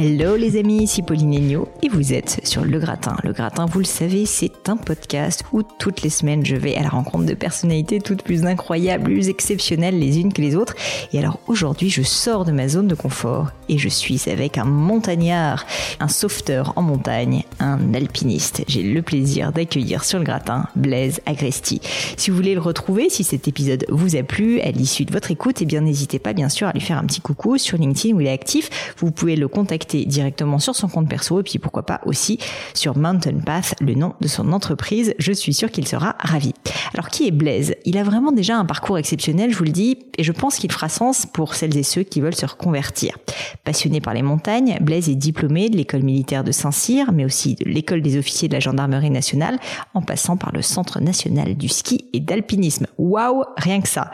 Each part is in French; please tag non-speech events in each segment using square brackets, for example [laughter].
Hello les amis, ici Pauline Agneau et vous êtes sur Le Gratin. Le Gratin, vous le savez, c'est un podcast où toutes les semaines je vais à la rencontre de personnalités toutes plus incroyables, plus exceptionnelles les unes que les autres. Et alors aujourd'hui, je sors de ma zone de confort et je suis avec un montagnard, un sauveteur en montagne, un alpiniste. J'ai le plaisir d'accueillir sur Le Gratin Blaise Agresti. Si vous voulez le retrouver, si cet épisode vous a plu à l'issue de votre écoute, eh bien n'hésitez pas bien sûr à lui faire un petit coucou sur LinkedIn où il est actif. Vous pouvez le contacter directement sur son compte perso et puis pourquoi pas aussi sur Mountain Path, le nom de son entreprise. Je suis sûre qu'il sera ravi. Alors qui est Blaise? Il a vraiment déjà un parcours exceptionnel, je vous le dis, et je pense qu'il fera sens pour celles et ceux qui veulent se reconvertir. Passionné par les montagnes, Blaise est diplômé de l'école militaire de Saint-Cyr, mais aussi de l'école des officiers de la gendarmerie nationale, en passant par le Centre national du ski et d'alpinisme. Waouh, rien que ça.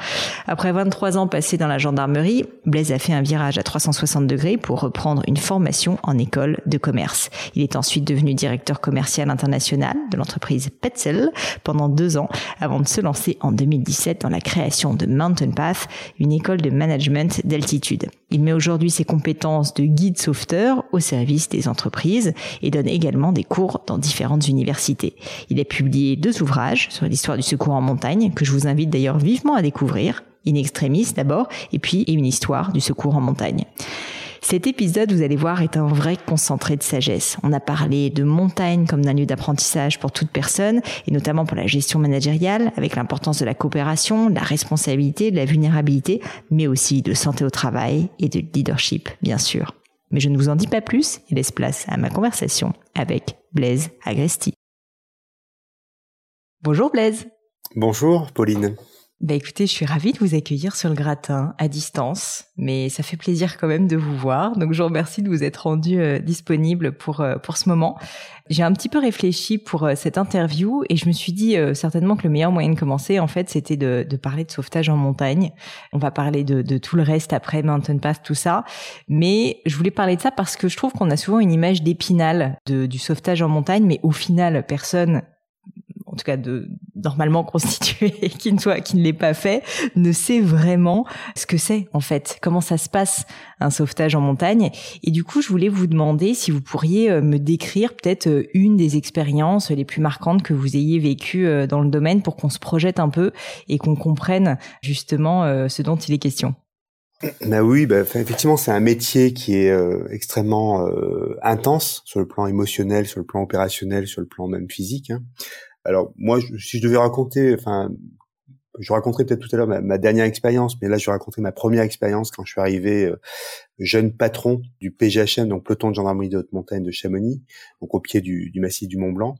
Après 23 ans passés dans la gendarmerie, Blaise a fait un virage à 360 degrés pour reprendre une formation en école de commerce. Il est ensuite devenu directeur commercial international de l'entreprise Petzel pendant deux ans avant de se lancer en 2017 dans la création de Mountain Path, une école de management d'altitude. Il met aujourd'hui ses compétences de guide sauveteur au service des entreprises et donne également des cours dans différentes universités. Il a publié deux ouvrages sur l'histoire du secours en montagne que je vous invite d'ailleurs vivement à découvrir. In extremis d'abord, et puis une histoire du secours en montagne. Cet épisode, vous allez voir, est un vrai concentré de sagesse. On a parlé de montagne comme d'un lieu d'apprentissage pour toute personne, et notamment pour la gestion managériale, avec l'importance de la coopération, de la responsabilité, de la vulnérabilité, mais aussi de santé au travail et de leadership, bien sûr. Mais je ne vous en dis pas plus et laisse place à ma conversation avec Blaise Agresti. Bonjour Blaise. Bonjour Pauline. Bah écoutez, je suis ravie de vous accueillir sur le gratin à distance, mais ça fait plaisir quand même de vous voir. Donc je vous remercie de vous être rendu euh, disponible pour euh, pour ce moment. J'ai un petit peu réfléchi pour euh, cette interview et je me suis dit certainement que le meilleur moyen de commencer en fait, c'était de, de parler de sauvetage en montagne. On va parler de, de tout le reste après Mountain Pass, tout ça, mais je voulais parler de ça parce que je trouve qu'on a souvent une image d'épinal du sauvetage en montagne, mais au final personne en tout cas de normalement constitué [laughs] qui ne soit pas fait ne sait vraiment ce que c'est en fait comment ça se passe un sauvetage en montagne? Et du coup je voulais vous demander si vous pourriez euh, me décrire peut-être euh, une des expériences les plus marquantes que vous ayez vécues euh, dans le domaine pour qu'on se projette un peu et qu'on comprenne justement ce dont il est question. Bah oui, bah, effectivement, c'est un métier qui est extrêmement intense sur le plan émotionnel, sur le plan opérationnel, sur le plan même physique. Hein. Alors moi, si je devais raconter, enfin, je raconterai peut-être tout à l'heure ma, dernière expérience, mais là, je raconterai ma première expérience quand je suis arrivé euh, jeune patron du PGHM, donc peloton de gendarmerie de haute montagne de Chamonix, donc au pied du, du massif du Mont Blanc.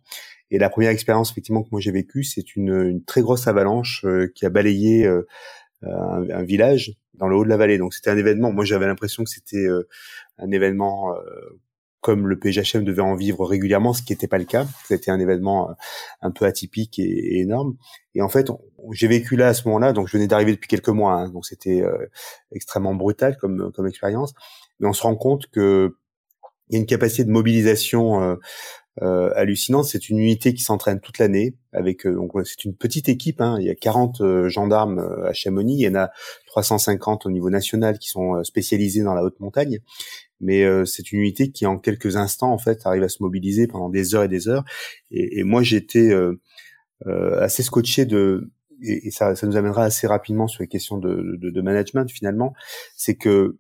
Et la première expérience effectivement que moi j'ai vécue, c'est une, une, très grosse avalanche euh, qui a balayé euh, un, un, village dans le haut de la vallée. Donc c'était un événement. Moi j'avais l'impression que c'était un événement comme le PGHM devait en vivre régulièrement, ce qui n'était pas le cas. C'était un événement euh, un peu atypique et, énorme. Et en fait, j'ai vécu là à ce moment-là, donc je venais d'arriver depuis quelques mois, hein, donc c'était euh, extrêmement brutal comme comme expérience. Mais on se rend compte que il y a une capacité de mobilisation euh, euh, hallucinante. C'est une unité qui s'entraîne toute l'année. Avec donc c'est une petite équipe. Hein, il y a 40 gendarmes à Chamonix. Il y en a 350 au niveau national qui sont spécialisés dans la haute montagne mais euh, c'est une unité qui en quelques instants en fait arrive à se mobiliser pendant des heures et des heures. Et, et moi j'étais euh, euh, assez scotché de et, ça, ça nous amènera assez rapidement sur les questions de, de, de management finalement, c'est que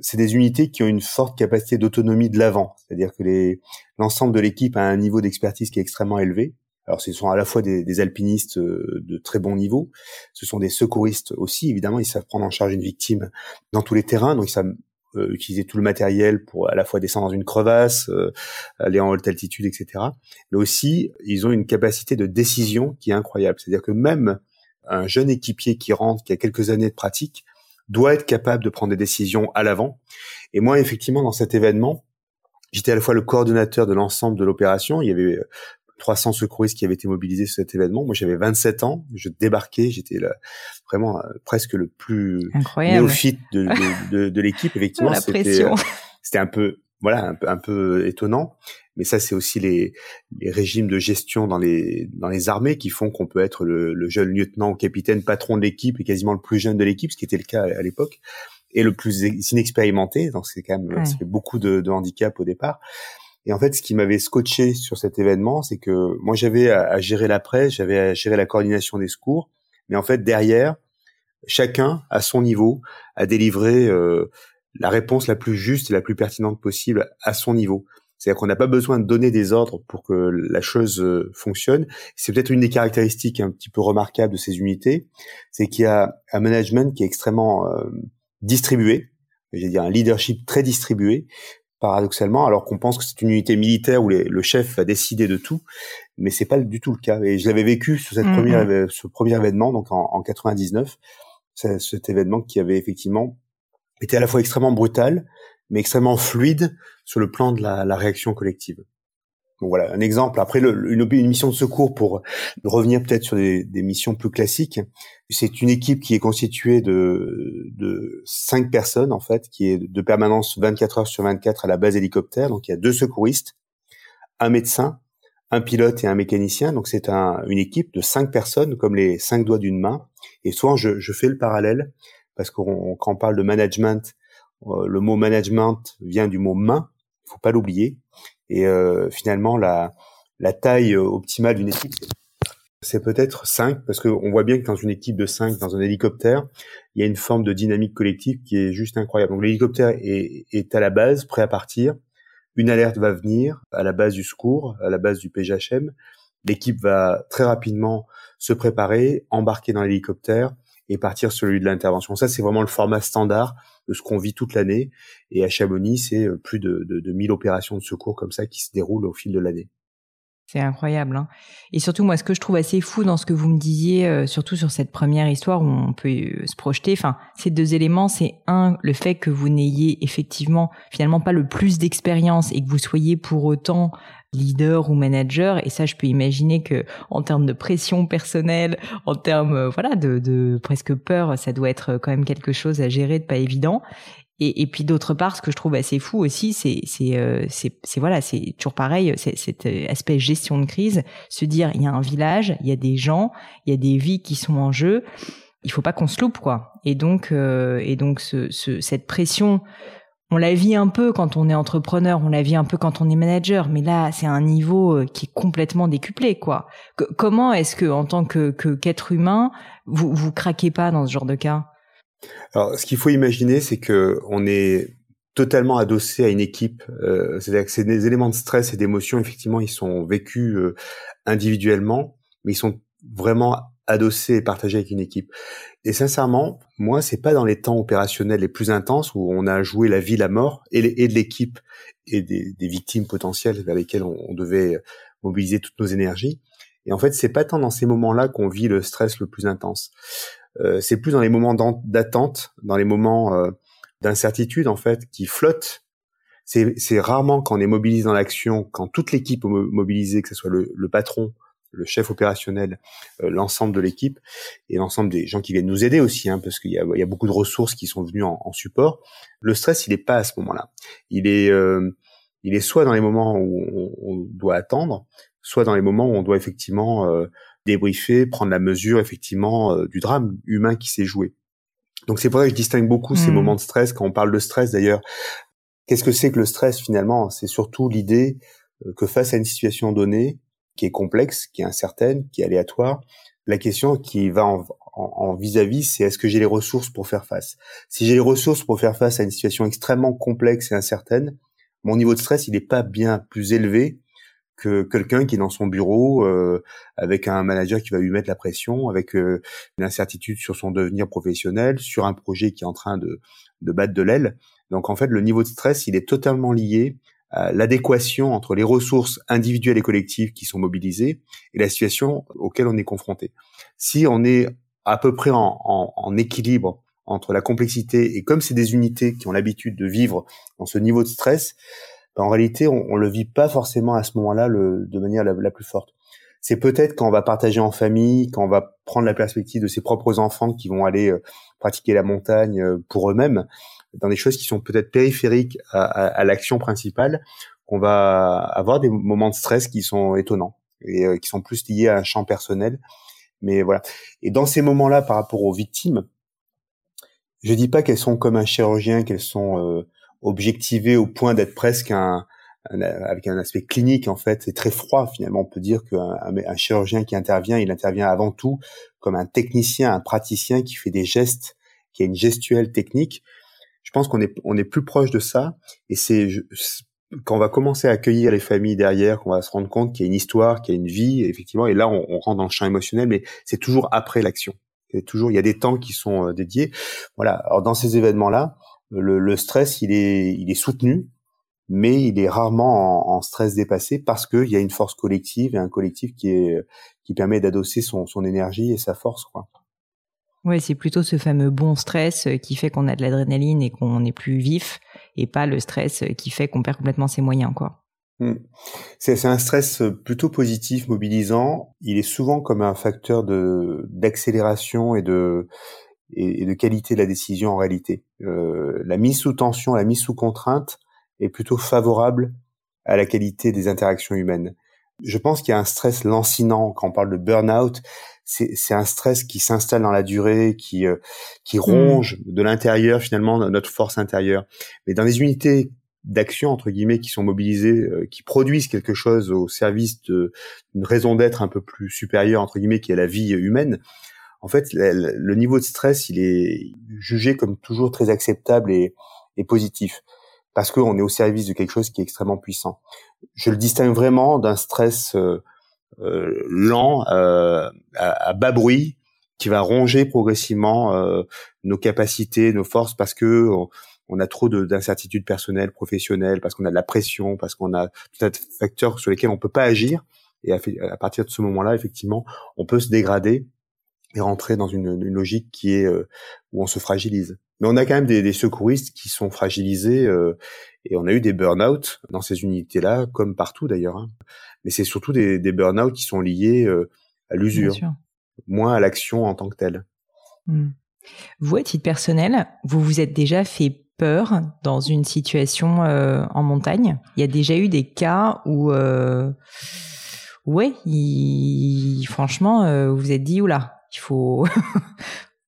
c'est des unités qui ont une forte capacité d'autonomie de l'avant, c'est-à-dire que l'ensemble de l'équipe a un niveau d'expertise qui est extrêmement élevé. Alors, ce sont à la fois des, des, alpinistes de très bon niveau, ce sont des secouristes aussi. Évidemment, ils savent prendre en charge une victime dans tous les terrains, donc ils savent euh, utiliser tout le matériel pour à la fois descendre dans une crevasse, euh, aller en haute altitude, etc. Mais aussi, ils ont une capacité de décision qui est incroyable. C'est-à-dire que même un jeune équipier qui rentre, qui a quelques années de pratique, doit être capable de prendre des décisions à l'avant. Et moi, effectivement, dans cet événement, j'étais à la fois le coordonnateur de l'ensemble de l'opération. Il y avait 300 secouristes qui avaient été mobilisés sur cet événement. Moi, j'avais 27 ans, je débarquais, j'étais vraiment euh, presque le plus néophyte de, de, de, l'équipe. Effectivement, [laughs] c'était euh, c'était un peu voilà un peu un peu étonnant. Mais ça, c'est aussi les, les régimes de gestion dans les dans les armées qui font qu'on peut être le, le jeune lieutenant ou capitaine patron de l'équipe et quasiment le plus jeune de l'équipe, ce qui était le cas à l'époque. et le plus inexpérimenté. Donc c'est quand même ouais. beaucoup de, de handicap au départ. Et en fait, ce qui m'avait scotché sur cet événement, c'est que moi j'avais à, gérer la presse, j'avais à gérer la coordination des secours, mais en fait derrière, chacun à son niveau a délivré euh, la réponse la plus juste et la plus pertinente possible à son niveau. C'est-à-dire qu'on n'a pas besoin de donner des ordres pour que la chose euh, fonctionne. C'est peut-être une des caractéristiques un petit peu remarquables de ces unités, c'est qu'il y a un management qui est extrêmement euh, distribué, j'ai dire un leadership très distribué, paradoxalement, alors qu'on pense que c'est une unité militaire où le chef va décider de tout, mais c'est pas du tout le cas. Et je l'avais vécu sur cette mmh, première, ce premier événement, donc en, en 99, cet événement qui avait effectivement été à la fois extrêmement brutal, mais extrêmement fluide sur le plan de la, la réaction collective. Donc voilà, un exemple. Après, une, mission de secours, pour revenir peut-être sur des, missions plus classiques, c'est une équipe qui est constituée de, de cinq personnes, en fait, qui est de permanence 24 heures sur 24 à la base hélicoptère. Donc il y a deux secouristes, un médecin, un pilote et un mécanicien. Donc c'est un, une équipe de cinq personnes, comme les cinq doigts d'une main. Et souvent, je, je fais le parallèle, parce qu'on quand on parle de management, euh, le mot management vient du mot main, il faut pas l'oublier. Et euh, finalement, la, taille euh, optimale d'une équipe, c'est peut-être 5, parce qu'on voit bien que dans une équipe de 5, dans un hélicoptère, il y a une forme de dynamique collective qui est juste incroyable. Donc l'hélicoptère est, est à la base, prêt à partir. Une alerte va venir à la base du secours, à la base du PGHM. L'équipe va très rapidement se préparer, embarquer dans l'hélicoptère et partir sur le lieu de l'intervention. Ça, c'est vraiment le format standard de ce qu'on vit toute l'année. Et à Chamonix, c'est euh, plus de, de, de 1000 opérations de secours comme ça qui se déroulent au fil de l'année. C'est incroyable. Hein. Et surtout, moi, ce que je trouve assez fou dans ce que vous me disiez, euh, surtout sur cette première histoire où on peut euh, se projeter, enfin, ces deux éléments, c'est un, le fait que vous n'ayez effectivement finalement pas le plus d'expérience et que vous soyez pour autant leader ou manager. Et ça je peux imaginer que en termes de pression personnelle en termes euh, voilà de, de presque peur ça doit être quand même quelque chose à gérer de pas évident. Et, et puis d'autre part, ce que je trouve assez fou aussi, c'est c'est euh, c'est voilà, c'est toujours pareil, cet euh, aspect gestion de crise, se dire il y a un village, il y a des gens, il y a des vies qui sont en jeu, il faut pas qu'on se loupe quoi. Et donc euh, et donc ce, ce, cette pression, on la vit un peu quand on est entrepreneur, on la vit un peu quand on est manager, mais là c'est un niveau qui est complètement décuplé quoi. comment est-ce que en tant que qu'être humain, vous vous craquez pas dans ce genre de cas? Alors, ce qu'il faut imaginer, c'est que on est totalement adossé à une équipe. Euh, C'est-à-dire que des éléments de stress et d'émotion, effectivement, ils sont vécus euh, individuellement, mais ils sont vraiment adossés et partagés avec une équipe. Et sincèrement, moi, c'est pas dans les temps opérationnels les plus intenses où on a joué la vie, la mort, et, de l'équipe et des, victimes potentielles vers lesquelles on, devait mobiliser toutes nos énergies. Et en fait, c'est pas tant dans ces moments-là qu'on vit le stress le plus intense. Euh, c'est plus dans les moments d'attente, dans les moments euh, d'incertitude en fait, qui flottent. C'est rarement quand on est mobilisé dans l'action, quand toute l'équipe est mobilisée, que ce soit le patron, le chef opérationnel, euh, l'ensemble de l'équipe et l'ensemble des gens qui viennent nous aider aussi, hein, parce qu'il y, y a, beaucoup de ressources qui sont venues en, en support. Le stress, il n'est pas à ce moment-là. Il est, euh, il est soit dans les moments où on, on, doit attendre, soit dans les moments où on doit effectivement euh, débriefer, prendre la mesure effectivement euh, du drame humain qui s'est joué. Donc c'est pour ça que je distingue beaucoup ces hmm. moments de stress. Quand on parle de stress d'ailleurs, qu'est-ce que c'est que le stress finalement? C'est surtout l'idée euh, que face à une situation donnée qui est complexe, qui est incertaine, qui est aléatoire, la question qui va en vis-à-vis, c'est est-ce que j'ai les ressources pour faire face? Si j'ai les ressources pour faire face à une situation extrêmement complexe et incertaine, mon niveau de stress, il n'est pas bien plus élevé que quelqu'un qui est dans son bureau euh, avec un manager qui va lui mettre la pression, avec euh, une incertitude sur son devenir professionnel, sur un projet qui est en train de, de battre de l'aile. Donc en fait, le niveau de stress, il est totalement lié l'adéquation entre les ressources individuelles et collectives qui sont mobilisées et la situation auquel on est confronté. Si on est à peu près en, équilibre entre la complexité et comme c'est des unités qui ont l'habitude de vivre dans ce niveau de stress, en réalité, on, le vit pas forcément à ce moment-là de manière la, plus forte. C'est peut-être quand on va partager en famille, quand on va prendre la perspective de ses propres enfants qui vont aller euh, pratiquer la montagne euh, pour eux-mêmes, dans des choses qui sont peut-être périphériques à, à, l'action principale, qu'on va avoir des moments de stress qui sont étonnants et euh, qui sont plus liés à un champ personnel. Mais voilà. Et dans ces moments-là, par rapport aux victimes, Je dis pas qu'elles sont comme un chirurgien, qu'elles sont euh, objectivées au point d'être presque un, avec un aspect clinique en fait. C'est très froid finalement. On peut dire qu'un un, chirurgien qui intervient, il intervient avant tout comme un technicien, un praticien qui fait des gestes, qui a une gestuelle technique. Je pense qu'on est on est plus proche de ça. Et c'est quand on va commencer à accueillir les familles derrière, qu'on va se rendre compte qu'il y a une histoire, qu'il y a une vie, effectivement. Et là, on, on rentre dans le champ émotionnel, mais c'est toujours après l'action. C'est toujours, il y a des temps qui sont euh, dédiés. Voilà. Alors dans ces événements-là, le, le, stress, il est, il est soutenu, mais il est rarement en, en stress dépassé parce qu'il y a une force collective et un collectif qui est, qui permet d'adosser son, son énergie et sa force, quoi. Oui, c'est plutôt ce fameux bon stress euh, qui fait qu'on a de l'adrénaline et qu'on est plus vif, et pas le stress qui fait qu'on perd complètement ses moyens, quoi. Hmm. C'est un stress plutôt positif, mobilisant. Il est souvent comme un facteur de d'accélération et de et, de qualité de la décision en réalité. Euh, la mise sous tension, la mise sous contrainte est plutôt favorable à la qualité des interactions humaines. Je pense qu'il y a un stress lancinant quand on parle de burn-out. C'est un stress qui s'installe dans la durée, qui euh, qui hmm. ronge de l'intérieur finalement notre force intérieure. Mais dans les unités d'actions entre guillemets qui sont mobilisées, euh, qui produisent quelque chose au service d'une raison d'être un peu plus supérieure entre guillemets qui est la vie humaine. En fait, le, niveau de stress, il est jugé comme toujours très acceptable et, et positif parce qu'on est au service de quelque chose qui est extrêmement puissant. Je le distingue vraiment d'un stress euh lent, euh, à, à, bas bruit, qui va ronger progressivement euh, nos capacités, nos forces, parce que on a trop d'incertitudes personnelles, professionnelles, parce qu'on a de la pression, parce qu'on a tout un facteurs sur lesquels on peut pas agir. Et à, partir de ce moment-là, effectivement, on peut se dégrader et rentrer dans une, logique qui est euh, où on se fragilise. Mais on a quand même des, secouristes qui sont fragilisés euh, et on a eu des burn-out dans ces unités-là, comme partout d'ailleurs. Hein. Mais c'est surtout des, des burn-out qui sont liés euh, à l'usure, moins à l'action en tant que telle. Hmm. Vous, à titre personnel, vous vous êtes déjà fait peur dans une situation euh, en montagne? Il y a déjà eu des cas où, ouais, il, franchement, vous vous êtes dit, oula, il faut,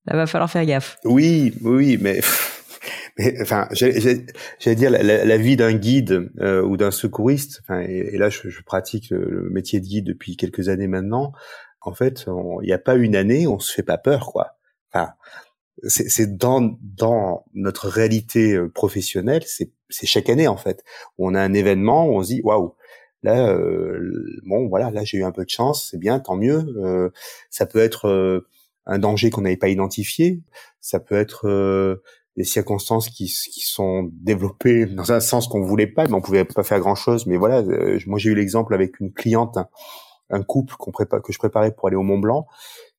là va falloir faire gaffe. Oui, oui, mais, [laughs] mais enfin, j'allais dire la, vie d'un guide euh, ou d'un secouriste. Enfin, et, là, je, je pratique le, métier de guide depuis quelques années maintenant. En fait, il n'y a pas une année, on se fait pas peur, quoi. Enfin, c'est dans dans notre réalité euh, professionnelle, c'est chaque année en fait. On a un événement où on se dit waouh, là euh, bon voilà, là j'ai eu un peu de chance, c'est bien, tant mieux. Euh, ça peut être un danger qu'on n'avait pas identifié, ça peut être des circonstances qui, qui sont développées dans un sens qu'on voulait pas, mais on pouvait pas faire grand chose. Mais voilà, moi j'ai eu l'exemple avec une cliente, un, couple qu'on que je préparais pour aller au Mont Blanc,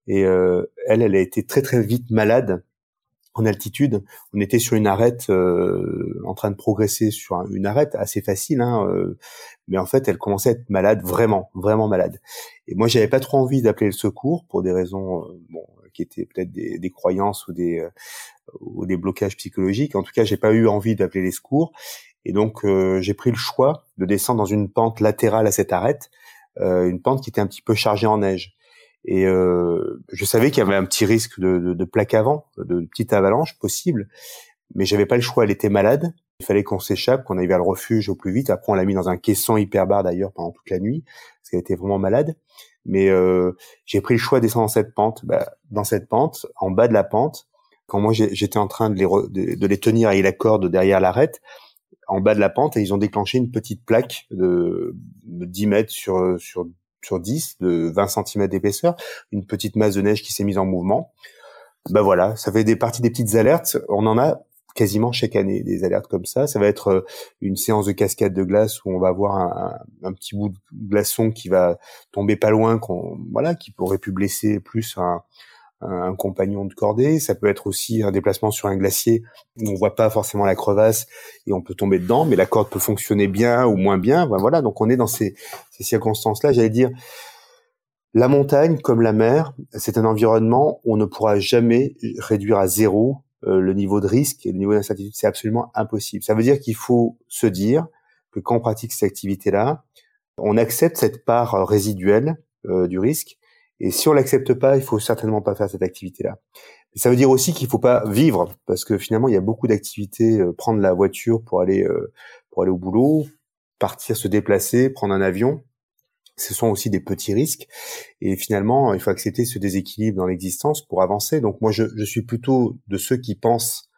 et elle, elle a été très très vite malade en altitude. On était sur une arête, euh, en train de progresser sur une arête assez facile, hein, euh, mais en fait, elle commençait à être malade, vraiment, vraiment malade. Et moi, j'avais pas trop envie d'appeler le secours pour des raisons, euh, bon, qui étaient peut-être des, croyances ou des ou des blocages psychologiques. En tout cas, j'ai pas eu envie d'appeler les secours. Et donc, j'ai pris le choix de descendre dans une pente latérale à cette arête, une pente qui était un petit peu chargée en neige. Et euh, je savais qu'il y avait un petit risque de, de, de plaque avant, de petite avalanche possible, mais j'avais pas le choix. Elle était malade. Il fallait qu'on s'échappe, qu'on aille vers le refuge au plus vite. Après, on l'a mis dans un caisson hyper bar d'ailleurs pendant toute la nuit, parce qu'elle était vraiment malade. Mais euh, j'ai pris le choix de descendre dans cette pente. Bah, dans cette pente, en bas de la pente, quand moi j'étais en train de les, de, les tenir avec la corde derrière l'arête, en bas de la pente, ils ont déclenché une petite plaque de, de 10 mètres sur, sur sur 10 de 20 cm d'épaisseur, une petite masse de neige qui s'est mise en mouvement. Ben voilà, ça fait des parties des petites alertes. On en a quasiment chaque année des alertes comme ça. Ça va être euh, une séance de cascade de glace où on va avoir un, petit bout de glaçon qui va tomber pas loin, qu'on voilà, qui pourrait pu blesser plus un, un compagnon de cordée. Ça peut être aussi un déplacement sur un glacier où on voit pas forcément la crevasse et on peut tomber dedans, mais la corde peut fonctionner bien ou moins bien. Voilà, donc on est dans ces, ces circonstances-là. J'allais dire, la montagne, comme la mer, c'est un environnement où on ne pourra jamais réduire à zéro euh, le niveau de risque et le niveau d'incertitude. C'est absolument impossible. Ça veut dire qu'il faut se dire que quand on pratique cette activité-là, on accepte cette part résiduelle euh, du risque et si on l'accepte pas, il faut certainement pas faire cette activité-là. ça veut dire aussi qu'il faut pas vivre parce que finalement il y a beaucoup d'activités, euh, prendre la voiture pour aller euh, pour aller au boulot, partir se déplacer, prendre un avion. Ce sont aussi des petits risques et finalement il faut accepter ce déséquilibre dans l'existence pour avancer. Donc moi je, je suis plutôt de ceux qui pensent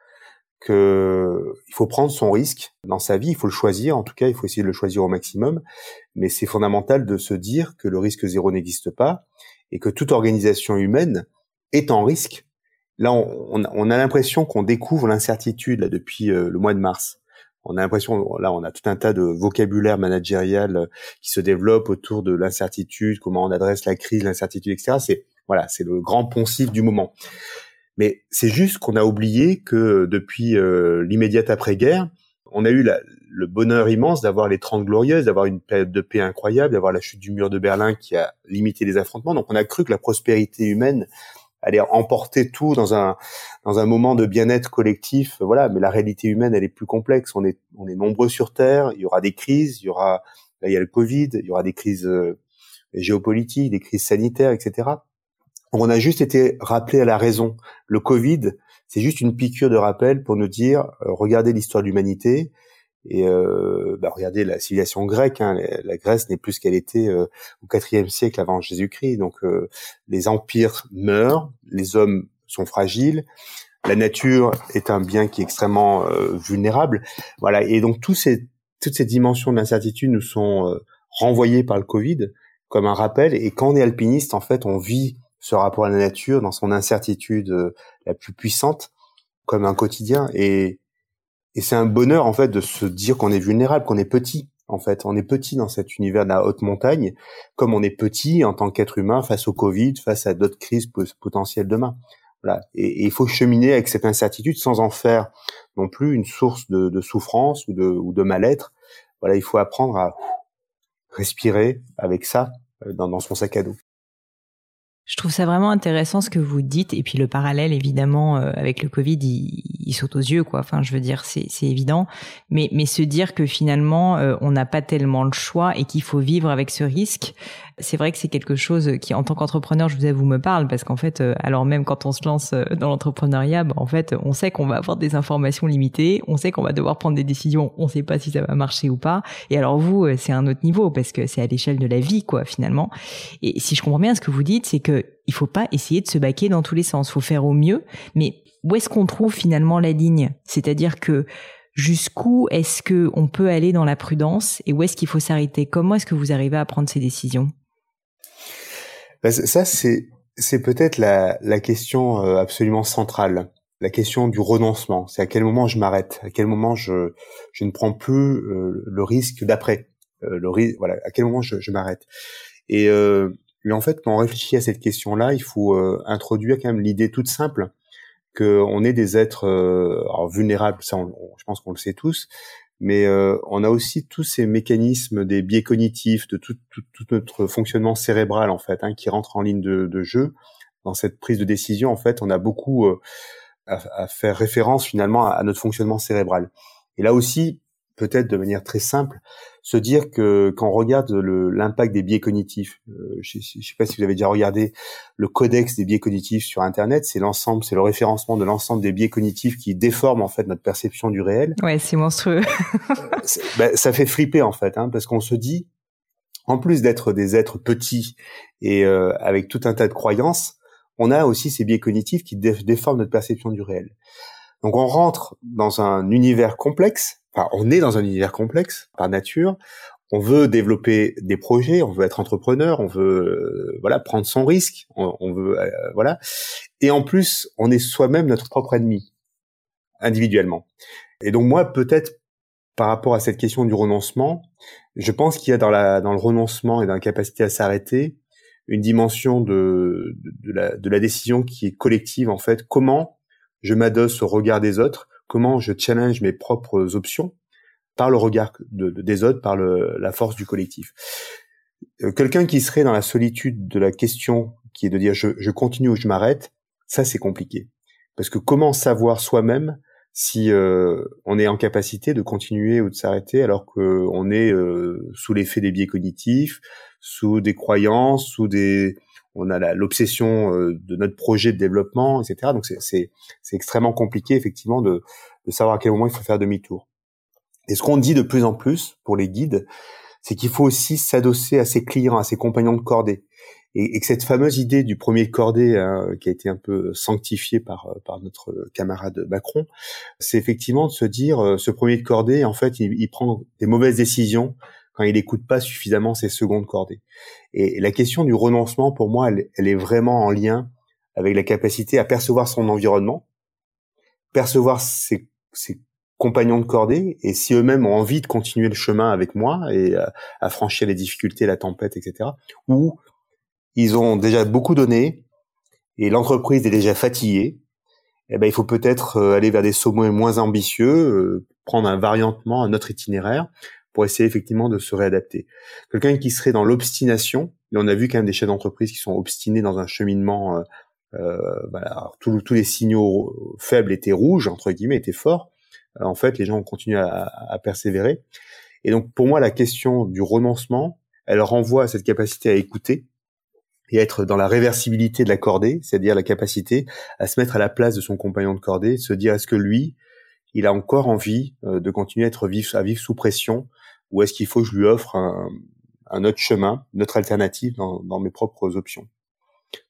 que il faut prendre son risque dans sa vie, il faut le choisir, en tout cas, il faut essayer de le choisir au maximum, mais c'est fondamental de se dire que le risque zéro n'existe pas et que toute organisation humaine est en risque là, on, on a l'impression qu'on découvre l'incertitude là depuis euh, le mois de mars. On a l'impression, là, on a tout un tas de vocabulaire managérial euh, qui se développe autour de l'incertitude, comment on adresse la crise, l'incertitude, etc. C'est voilà, c'est le grand poncif du moment. Mais c'est juste qu'on a oublié que depuis euh, l'immédiate après-guerre, on a eu la, le bonheur immense d'avoir les Trente Glorieuses, d'avoir une période de paix incroyable, d'avoir la chute du mur de Berlin qui a limité les affrontements. Donc on a cru que la prospérité humaine aller emporter tout dans un dans un moment de bien-être collectif. Voilà mais la réalité humaine elle est plus complexe. On est on est nombreux sur terre. Il y aura des crises. Il y aura il y a le covid. Il y aura des crises euh, géopolitiques des crises sanitaires etc on a juste été rappelé à la raison. Le covid c'est juste une piqûre de rappel pour nous dire euh, regardez l'histoire de l'humanité et euh, bah, regardez la civilisation grecque, hein, la Grèce n'est plus ce qu'elle était euh, au IVe siècle avant Jésus-Christ. Donc euh, les empires meurent, les hommes sont fragiles, la nature est un bien qui est extrêmement euh, vulnérable. Voilà. Et donc tous ces, toutes ces dimensions d'incertitude nous sont euh, renvoyées par le Covid comme un rappel. Et quand on est alpiniste, en fait, on vit ce rapport à la nature dans son incertitude la plus puissante comme un quotidien. Et et c'est un bonheur en fait de se dire qu'on est vulnérable, qu'on est petit. En fait, on est petit dans cet univers de la haute montagne, comme on est petit en tant qu'être humain face au Covid, face à d'autres crises potentielles demain. Voilà. Et, il faut cheminer avec cette incertitude sans en faire non plus une source de, souffrance ou de, mal-être. Voilà, il faut apprendre à respirer avec ça euh, dans son sac à dos. Je trouve ça vraiment intéressant ce que vous dites et puis le parallèle évidemment euh, avec le Covid il, il, saute aux yeux quoi. Enfin je veux dire c'est évident mais mais se dire que finalement euh, on n'a pas tellement le choix et qu'il faut vivre avec ce risque c'est vrai que c'est quelque chose qui, en tant qu'entrepreneur, je vous avoue, me parle parce qu'en fait, euh, alors même quand on se lance euh, dans l'entrepreneuriat, bah, en fait, on sait qu'on va avoir des informations limitées, on sait qu'on va devoir prendre des décisions, on sait pas si ça va marcher ou pas. Et alors vous, euh, c'est un autre niveau parce que c'est à l'échelle de la vie, quoi, finalement. Et si je comprends bien ce que vous dites, c'est que il faut pas essayer de se baquer dans tous les sens, faut faire au mieux. Mais où est-ce qu'on trouve finalement la ligne? C'est-à-dire que jusqu'où est-ce que on peut aller dans la prudence et où est-ce qu'il faut s'arrêter? Comment est-ce que vous arrivez à prendre ces décisions? Ça, c'est c'est peut-être la, la question euh, absolument centrale, la question du renoncement. C'est à quel moment je m'arrête, à quel moment je je ne prends plus euh, le risque d'après, euh, le risque, voilà, à quel moment je, je m'arrête? Et euh, en fait, quand on réfléchit à cette question-là, il faut introduire quand même l'idée toute simple que on est des êtres vulnérables. Ça, je pense qu'on le sait tous, mais euh, on a aussi tous ces mécanismes des biais cognitifs, de tout, tout, tout notre fonctionnement cérébral en fait, hein, qui rentre en ligne de, de, jeu dans cette prise de décision. En fait, on a beaucoup euh, à, à, faire référence finalement à, notre fonctionnement cérébral. Et là aussi, peut-être de manière très simple, se dire que quand on regarde l'impact des biais cognitifs, euh, je ne sais pas si vous avez déjà regardé le codex des biais cognitifs sur Internet, c'est l'ensemble, c'est le référencement de l'ensemble des biais cognitifs qui déforment en fait notre perception du réel. Ouais, c'est monstrueux. ben, ça fait flipper en fait, hein, parce qu'on se dit, en plus d'être des êtres petits et euh, avec tout un tas de croyances, on a aussi ces biais cognitifs qui déforment notre perception du réel. Donc on rentre dans un univers complexe on est dans un univers complexe par nature. On veut développer des projets, on veut être entrepreneur, on veut euh, voilà prendre son risque, on, veut euh, voilà. Et en plus, on est soi-même notre propre ennemi individuellement. Et donc moi, peut-être par rapport à cette question du renoncement, je pense qu'il y a dans la dans le renoncement et dans la capacité à s'arrêter une dimension de de, la, de la décision qui est collective en fait. Comment je m'adosse au regard des autres comment je challenge mes propres options par le regard de, des autres, par le, la force du collectif. Euh, quelqu'un qui serait dans la solitude de la question, qui est de dire je, je continue ou je m'arrête, ça c'est compliqué. Parce que comment savoir soi-même si euh, on est en capacité de continuer ou de s'arrêter alors qu'on est euh, sous l'effet des biais cognitifs, sous des croyances, sous des on a l'obsession de notre projet de développement, etc. Donc c'est extrêmement compliqué effectivement de, de savoir à quel moment il faut faire demi-tour. Et ce qu'on dit de plus en plus pour les guides, c'est qu'il faut aussi s'adosser à ses clients, à ses compagnons de cordée. Et, que cette fameuse idée du premier cordée, hein, qui a été un peu sanctifiée par, par notre camarade Macron, c'est effectivement de se dire, euh, ce premier de cordée, en fait, il, prend des mauvaises décisions quand il n'écoute pas suffisamment ses secondes cordées. Et, la question du renoncement, pour moi, elle, est vraiment en lien avec la capacité à percevoir son environnement, percevoir ses, ses compagnons de cordée, et si eux-mêmes ont envie de continuer le chemin avec moi et à, franchir les difficultés, la tempête, etc., ou ils ont déjà beaucoup donné et l'entreprise est déjà fatiguée, eh ben il faut peut-être euh, aller vers des sommets moins ambitieux, euh, prendre un variantement un autre itinéraire pour essayer effectivement de se réadapter. Quelqu'un qui serait dans l'obstination, et on a vu quand même des chefs d'entreprise qui sont obstinés dans un cheminement, euh, euh voilà, tous, les signaux faibles étaient rouges entre guillemets, étaient forts. En fait, les gens ont continué à, à persévérer. Et donc pour moi, la question du renoncement, elle renvoie à cette capacité à écouter, et être dans la réversibilité de la cordée, c'est-à-dire la capacité à se mettre à la place de son compagnon de cordée, se dire est-ce que lui, il a encore envie euh, de continuer à à vivre sous pression, ou est-ce qu'il faut que je lui offre un, un autre chemin, une autre alternative dans, dans, mes propres options?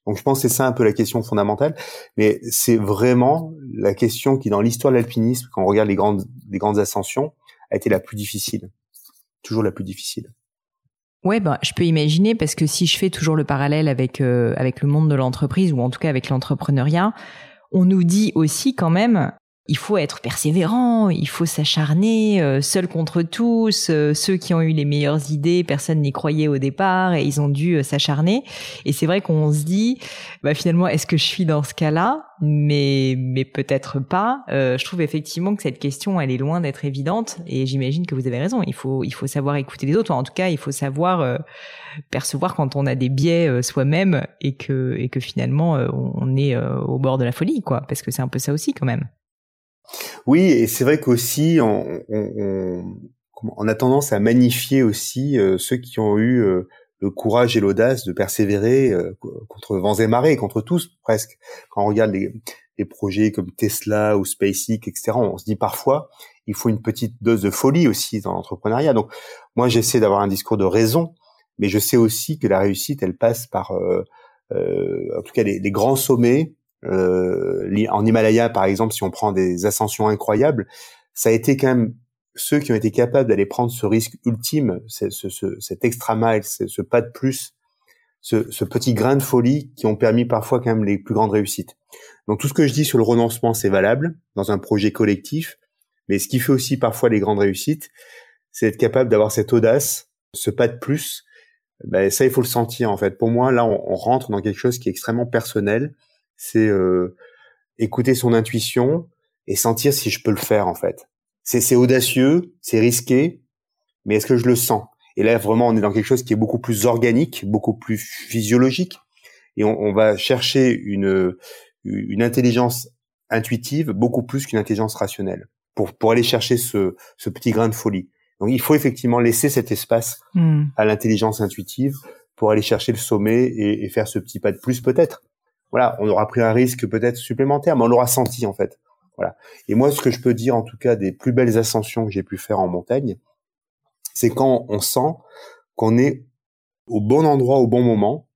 Donc je pense que c'est ça un peu la question fondamentale, mais c'est vraiment la question qui dans l'histoire de l'alpinisme, quand on regarde les grandes, les grandes ascensions, a été la plus difficile, toujours la plus difficile. Ouais, ben, je peux imaginer parce que si je fais toujours le parallèle avec euh, avec le monde de l'entreprise ou en tout cas avec l'entrepreneuriat, on nous dit aussi quand même il faut être persévérant, il faut s'acharner, euh, seul contre tous. Euh, ceux qui ont eu les meilleures idées, personne n'y croyait au départ et ils ont dû euh, s'acharner. Et c'est vrai qu'on se dit, bah finalement, est-ce que je suis dans ce cas-là? Mais mais peut-être pas. je trouve effectivement que cette question, elle est loin d'être évidente. Et j'imagine que vous avez raison. Il faut il faut savoir écouter les autres. en tout cas, il faut savoir percevoir quand on a des biais soi-même et que et que finalement on est au bord de la folie, quoi. Parce que c'est un peu ça aussi quand même. Oui, et c'est vrai qu'aussi on, on, on, a tendance à magnifier aussi euh, ceux qui ont eu euh, le courage et l'audace de persévérer euh, contre vents et marées, contre tous presque. Quand on regarde les, les, projets comme Tesla ou SpaceX, etc., on se dit parfois il faut une petite dose de folie aussi dans l'entrepreneuriat. Donc moi j'essaie d'avoir un discours de raison, mais je sais aussi que la réussite elle passe par en tout cas les grands sommets euh, en Himalaya, par exemple, si on prend des ascensions incroyables, ça a été quand même ceux qui ont été capables d'aller prendre ce risque ultime, ce, ce, cet extra mile, ce, pas de plus, ce, ce, petit grain de folie qui ont permis parfois quand même les plus grandes réussites. Donc tout ce que je dis sur le renoncement, c'est valable dans un projet collectif, mais ce qui fait aussi parfois les grandes réussites, c'est être capable d'avoir cette audace, ce pas de plus. Ben, ça, il faut le sentir en fait. Pour moi, là, on, on rentre dans quelque chose qui est extrêmement personnel c'est euh, écouter son intuition et sentir si je peux le faire en fait. C'est audacieux, c'est risqué, mais est-ce que je le sens? Et là vraiment on est dans quelque chose qui est beaucoup plus organique, beaucoup plus physiologique, et on, on va chercher une une intelligence intuitive beaucoup plus qu'une intelligence rationnelle pour pour aller chercher ce ce petit grain de folie. Donc il faut effectivement laisser cet espace hmm. à l'intelligence intuitive pour aller chercher le sommet et, et, faire ce petit pas de plus peut-être voilà, on aura pris un risque peut-être supplémentaire, mais on l'aura senti en fait. Voilà. Et moi, ce que je peux dire en tout cas des plus belles ascensions que j'ai pu faire en montagne, c'est quand on sent qu'on est au bon endroit au bon moment.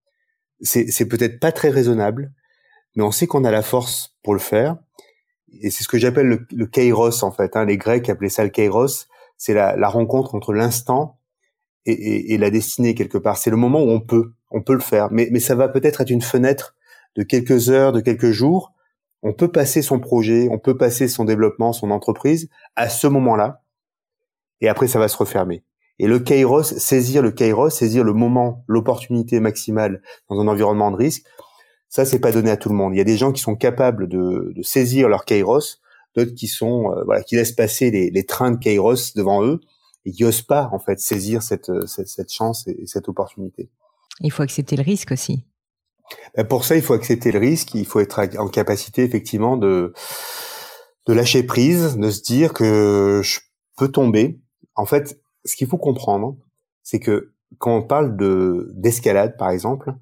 C'est peut-être pas très raisonnable, mais on sait qu'on a la force pour le faire. Et c'est ce que j'appelle le, kairos en fait. Hein. Les Grecs appelaient ça le kairos. C'est la, la, rencontre entre l'instant et, la destinée quelque part. C'est le moment où on peut, on peut le faire. Mais ça va peut-être être une fenêtre de quelques heures, de quelques jours, on peut passer son projet, on peut passer son développement, son entreprise à ce moment-là, et après ça va se refermer. Et le kairos, saisir le kairos, saisir le moment, l'opportunité maximale dans un environnement de risque, ça c'est pas donné à tout le monde. Il y a des gens qui sont capables de, saisir leur kairos, d'autres qui sont euh, voilà qui laissent passer les, trains de kairos devant eux et qui osent pas en fait saisir cette, cette chance et cette opportunité. Il faut accepter le risque aussi. Ben, pour ça, il faut accepter le risque, il faut être en capacité effectivement de de lâcher prise, de se dire que je peux tomber. En fait, ce qu'il faut comprendre, c'est que quand on parle de d'escalade, par exemple,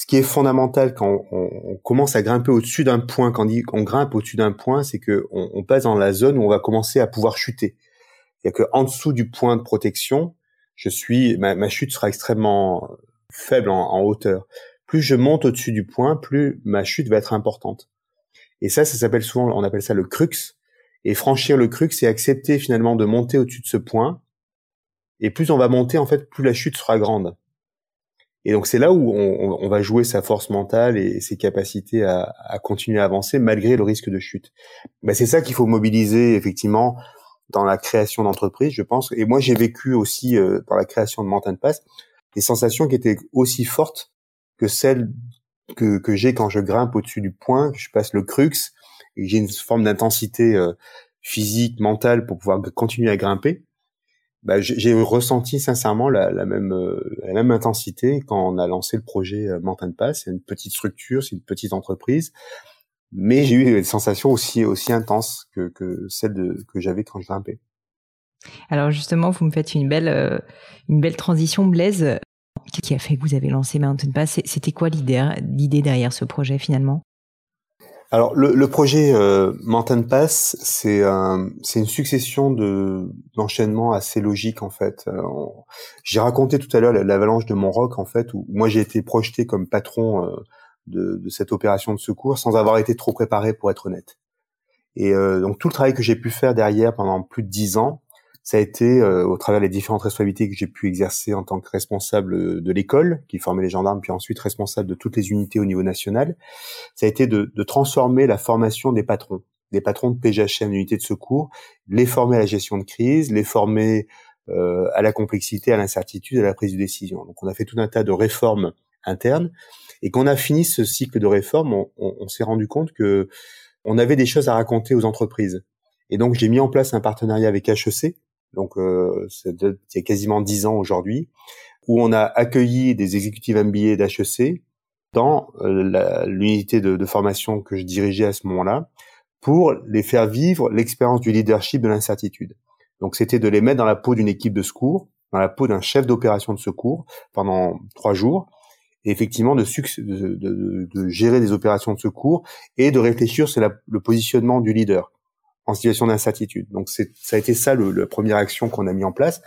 ce qui est fondamental quand on, commence à grimper au-dessus d'un point, quand on dit qu'on grimpe au-dessus d'un point, c'est que on, passe dans la zone où on va commencer à pouvoir chuter. C'est-à-dire qu'en dessous du point de protection, je suis, ma, chute sera extrêmement faible en, hauteur. Plus je monte au-dessus du point, plus ma chute va être importante. Et ça, ça s'appelle souvent, on appelle ça le crux. Et franchir le crux, c'est accepter finalement de monter au-dessus de ce point. Et plus on va monter, en fait, plus la chute sera grande. Et donc c'est là où on, va jouer sa force mentale et ses capacités à, continuer à avancer malgré le risque de chute. Ben, c'est ça qu'il faut mobiliser effectivement dans la création d'entreprise, je pense. Et moi j'ai vécu aussi euh, dans la création de Mountain Pass des sensations qui étaient aussi fortes que celles que, que j'ai quand je grimpe au-dessus du point, que je passe le crux et j'ai une forme d'intensité euh, physique, mentale pour pouvoir continuer à grimper bah, j'ai ressenti sincèrement la, la même euh, la même intensité quand on a lancé le projet euh, Mountain Pass. C'est une petite structure, c'est une petite entreprise, mais j'ai eu des sensations aussi aussi intenses que, que celles de, que j'avais quand je grimpais. Alors justement, vous me faites une belle une belle transition, Blaise. Qu'est-ce qui a fait que vous avez lancé Mountain Pass C'était quoi l'idée l'idée derrière ce projet finalement? Alors le, projet euh, Mountain Pass, c'est une succession de d'enchaînements assez logiques en fait. Euh, j'ai raconté tout à l'heure l'avalanche de Montroc en fait où moi j'ai été projeté comme patron euh, de, de, cette opération de secours sans avoir été trop préparé pour être honnête. Et donc tout le travail que j'ai pu faire derrière pendant plus de dix ans, ça a été euh, au travers des différentes responsabilités que j'ai pu exercer en tant que responsable de l'école, qui formait les gendarmes, puis ensuite responsable de toutes les unités au niveau national, ça a été de, de transformer la formation des patrons, des patrons de PGHM, unité de secours, les former à la gestion de crise, les former euh, à la complexité, à l'incertitude, à la prise de décision. Donc on a fait tout un tas de réformes internes, et quand on a fini ce cycle de réformes, on, on, on s'est rendu compte que on avait des choses à raconter aux entreprises. Et donc j'ai mis en place un partenariat avec HEC, donc euh, c'est il y a quasiment dix ans aujourd'hui, où on a accueilli des exécutifs MBA d'HEC dans euh, l'unité de, formation que je dirigeais à ce moment-là, pour les faire vivre l'expérience du leadership de l'incertitude. Donc c'était de les mettre dans la peau d'une équipe de secours, dans la peau d'un chef d'opération de secours pendant trois jours, et effectivement de, gérer des opérations de secours et de réfléchir sur le positionnement du leader en situation d'incertitude. Donc ça a été ça le, la première action qu'on a mis en place.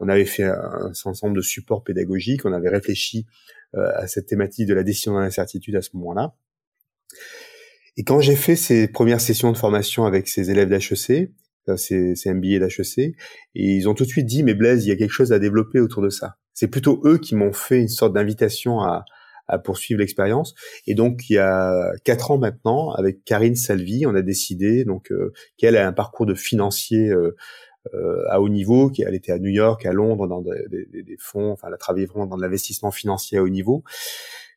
On avait fait un, ensemble de supports pédagogiques, on avait réfléchi euh, à cette thématique de la décision dans l'incertitude à ce moment-là. Et quand j'ai fait ces premières sessions de formation avec ces élèves d'HEC, ces, ces MBA d'HEC, et ils ont tout de suite dit mais Blaise, il y a quelque chose à développer autour de ça. C'est plutôt eux qui m'ont fait une sorte d'invitation à, à poursuivre l'expérience. Et donc, il y a quatre ans maintenant, avec Karine Salvi, on a décidé donc euh, qu'elle a un parcours de financier euh, euh, à haut niveau, qu'elle était à New York, à Londres, dans des, des, fonds, enfin, elle a travaillé vraiment dans l'investissement financier à haut niveau.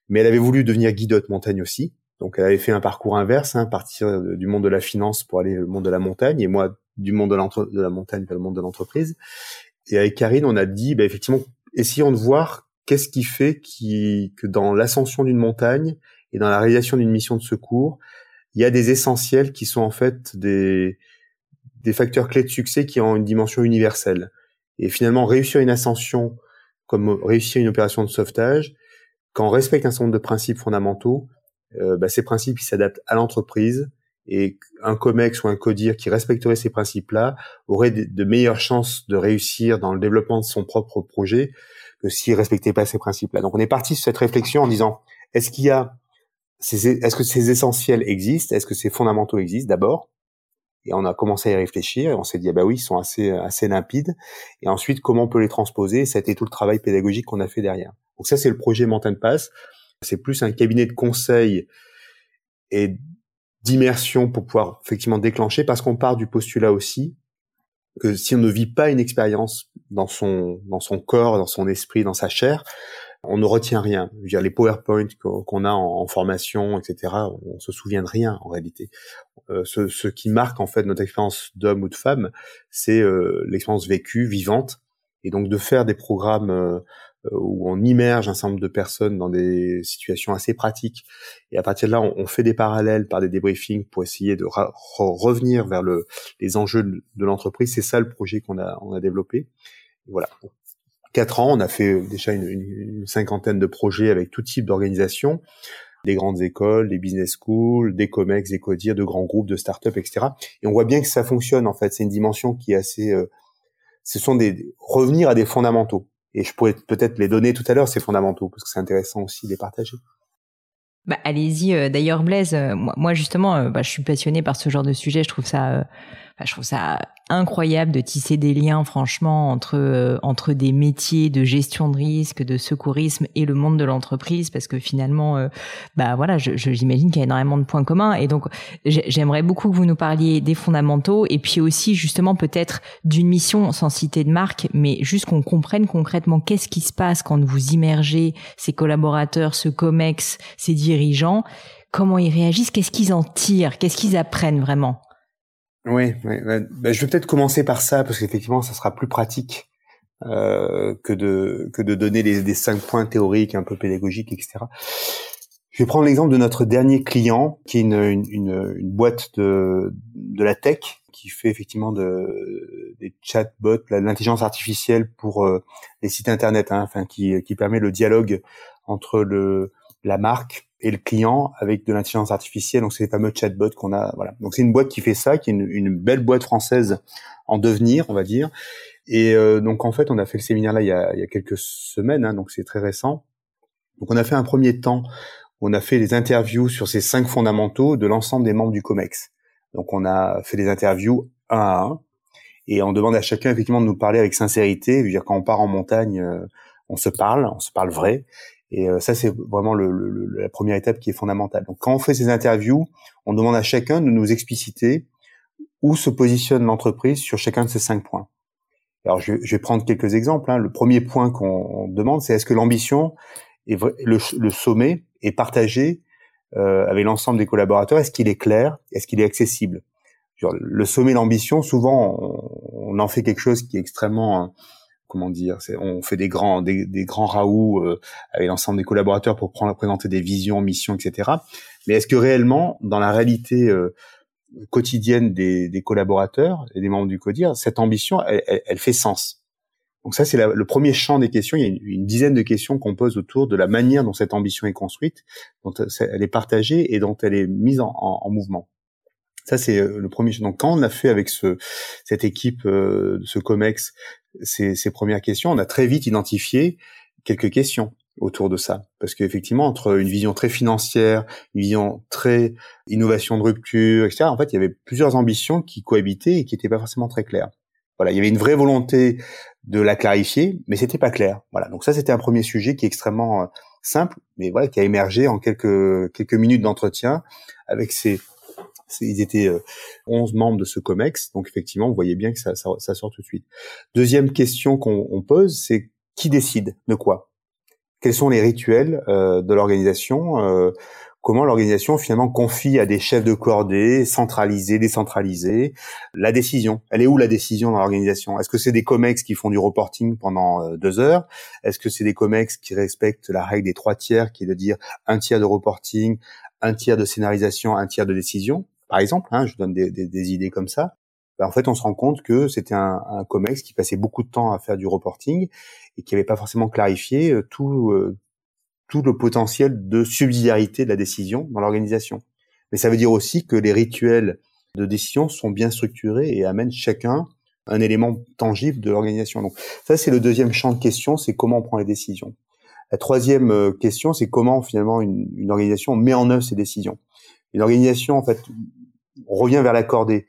Mais elle avait voulu devenir guidote montagne aussi. Donc, elle avait fait un parcours inverse, hein, partir du monde de la finance pour aller au monde de la montagne, et moi du monde de, de la montagne vers le monde de l'entreprise. Et avec Karine, on a dit, bah, effectivement, essayons de voir qu'est-ce qui fait que dans l'ascension d'une montagne et dans la réalisation d'une mission de secours, il y a des essentiels qui sont en fait des, des facteurs clés de succès qui ont une dimension universelle. Et finalement, réussir une ascension comme réussir une opération de sauvetage, quand on respecte un certain nombre de principes fondamentaux, euh, bah, ces principes ils s'adaptent à l'entreprise et un COMEX ou un CODIR qui respecterait ces principes-là aurait de meilleures chances de réussir dans le développement de son propre projet s'ils respectaient pas ces principes-là. Donc on est parti sur cette réflexion en disant est-ce qu'il y a est-ce que ces essentiels existent? Est-ce que ces fondamentaux existent d'abord? Et on a commencé à y réfléchir et on s'est dit ah bah oui, ils sont assez assez limpides. Et ensuite comment on peut les transposer? Ça a été tout le travail pédagogique qu'on a fait derrière. Donc ça c'est le projet Mountain Pass. C'est plus un cabinet de conseil et d'immersion pour pouvoir effectivement déclencher parce qu'on part du postulat aussi que si on ne vit pas une expérience dans son dans son corps, dans son esprit, dans sa chair, on ne retient rien. Je veux dire, les PowerPoint qu'on a en, formation, etc., on se souvient de rien en réalité. Euh, ce, ce, qui marque en fait notre expérience d'homme ou de femme, c'est euh, l'expérience vécue, vivante, et donc de faire des programmes euh, où on immerge un certain nombre de personnes dans des situations assez pratiques. Et à partir de là, on, fait des parallèles par des débriefings pour essayer de revenir vers le, les enjeux de, l'entreprise. C'est ça le projet qu'on a, on a développé. voilà. quatre ans, on a fait déjà une, une cinquantaine de projets avec tout type d'organisation, des grandes écoles, des business schools, des comex, des codires, de grands groupes, de start-up, etc. Et on voit bien que ça fonctionne en fait. C'est une dimension qui est assez. Euh, ce sont des revenir à des fondamentaux. Et je pourrais peut-être les donner tout à l'heure ces fondamentaux parce que c'est intéressant aussi de les partager. Bah, allez-y. Euh, d'ailleurs, Blaise, euh, moi, justement, bah, je suis passionné par ce genre de sujet. Je trouve ça je trouve ça incroyable de tisser des liens, franchement, entre euh, entre des métiers de gestion de risque, de secourisme et le monde de l'entreprise, parce que finalement, euh, bah voilà, je, j'imagine qu'il y a énormément de points communs. Et donc, j'aimerais beaucoup que vous nous parliez des fondamentaux, et puis aussi justement peut-être d'une mission sans citer de marque, mais juste qu'on comprenne concrètement qu'est-ce qui se passe quand vous immergez ces collaborateurs, ce comex, ces dirigeants, comment ils réagissent, qu'est-ce qu'ils en tirent, qu'est-ce qu'ils apprennent vraiment? Oui, ben, je vais peut-être commencer par ça parce qu'effectivement, ça sera plus pratique euh, que de que de donner les, des cinq points théoriques un peu pédagogiques, etc. Je vais prendre l'exemple de notre dernier client, qui est une, une, une, boîte de, de la tech qui fait effectivement de, des chatbots, l'intelligence artificielle pour euh, les sites internet, hein, enfin qui, qui permet le dialogue entre le la marque et le client avec de l'intelligence artificielle. Donc c'est les fameux chatbots qu'on a. Voilà. Donc c'est une boîte qui fait ça, qui est une, belle boîte française en devenir, on va dire. Et euh, donc en fait, on a fait le séminaire là il y a, il y a quelques semaines, hein, donc c'est très récent. Donc on a fait un premier temps on a fait les interviews sur ces cinq fondamentaux de l'ensemble des membres du Comex. Donc on a fait des interviews un à un et on demande à chacun effectivement de nous parler avec sincérité. Je veux dire quand on part en montagne, euh, on se parle, on se parle vrai. Et euh, ça, c'est vraiment le, le, la première étape qui est fondamentale. Donc, quand on fait ces interviews, on demande à chacun de nous expliciter où se positionne l'entreprise sur chacun de ces cinq points. Alors, je, je vais prendre quelques exemples. Hein. Le premier point qu'on demande, c'est est-ce que l'ambition et le, le, sommet est partagé euh, avec l'ensemble des collaborateurs? Est-ce qu'il est clair? Est-ce qu'il est accessible? Genre, Le sommet, l'ambition, souvent, on, on, en fait quelque chose qui est extrêmement comment dire, on fait des grands des, grands raouts euh, avec l'ensemble des collaborateurs pour prendre présenter des visions, missions, etc. Mais est-ce que réellement, dans la réalité euh, quotidienne des, collaborateurs et des membres du CODIR, cette ambition, elle, fait sens? Donc ça, c'est le premier champ des questions. Il y a une, dizaine de questions qu'on pose autour de la manière dont cette ambition est construite, dont elle est partagée et dont elle est mise en, mouvement. Ça, c'est euh, le premier. Donc, quand on a fait avec ce, cette équipe, ce COMEX, ces, ces, premières questions, on a très vite identifié quelques questions autour de ça. Parce qu'effectivement, entre une vision très financière, une vision très innovation de rupture, etc., en fait, il y avait plusieurs ambitions qui cohabitaient et qui n'étaient pas forcément très claires. Voilà, il y avait une vraie volonté de la clarifier, mais c'était pas clair. Voilà, donc ça, c'était un premier sujet qui est extrêmement euh, simple, mais voilà, qui a émergé en quelques quelques minutes d'entretien avec ces ils étaient 11 euh, membres de ce COMEX, donc effectivement, vous voyez bien que ça, ça, sort tout de suite. Deuxième question qu'on pose, c'est qui décide de quoi? Quels sont les rituels euh, de l'organisation euh, Comment l'organisation finalement confie à des chefs de cordée, centralisés, décentralisés, la décision? Elle est où la décision dans l'organisation? Est-ce que c'est des COMEX qui font du reporting pendant deux heures? Est-ce que c'est des COMEX qui respectent la règle des trois tiers, qui est de dire un tiers de reporting, un tiers de scénarisation, un tiers de décision? Par exemple, hein, je donne des, idées comme ça, ben, en fait, on se rend compte que c'était un, COMEX qui passait beaucoup de temps à faire du reporting et qui n'avait pas forcément clarifié euh, tout, euh, tout le potentiel de subsidiarité de la décision dans l'organisation. Mais ça veut dire aussi que les rituels de décision sont bien structurés et amènent chacun un élément tangible de l'organisation. Donc ça, c'est le deuxième champ de question, c'est comment on prend les décisions. La troisième euh, question, c'est comment finalement une, une organisation met en œuvre ces décisions. Une organisation, en fait, on revient vers la cordée.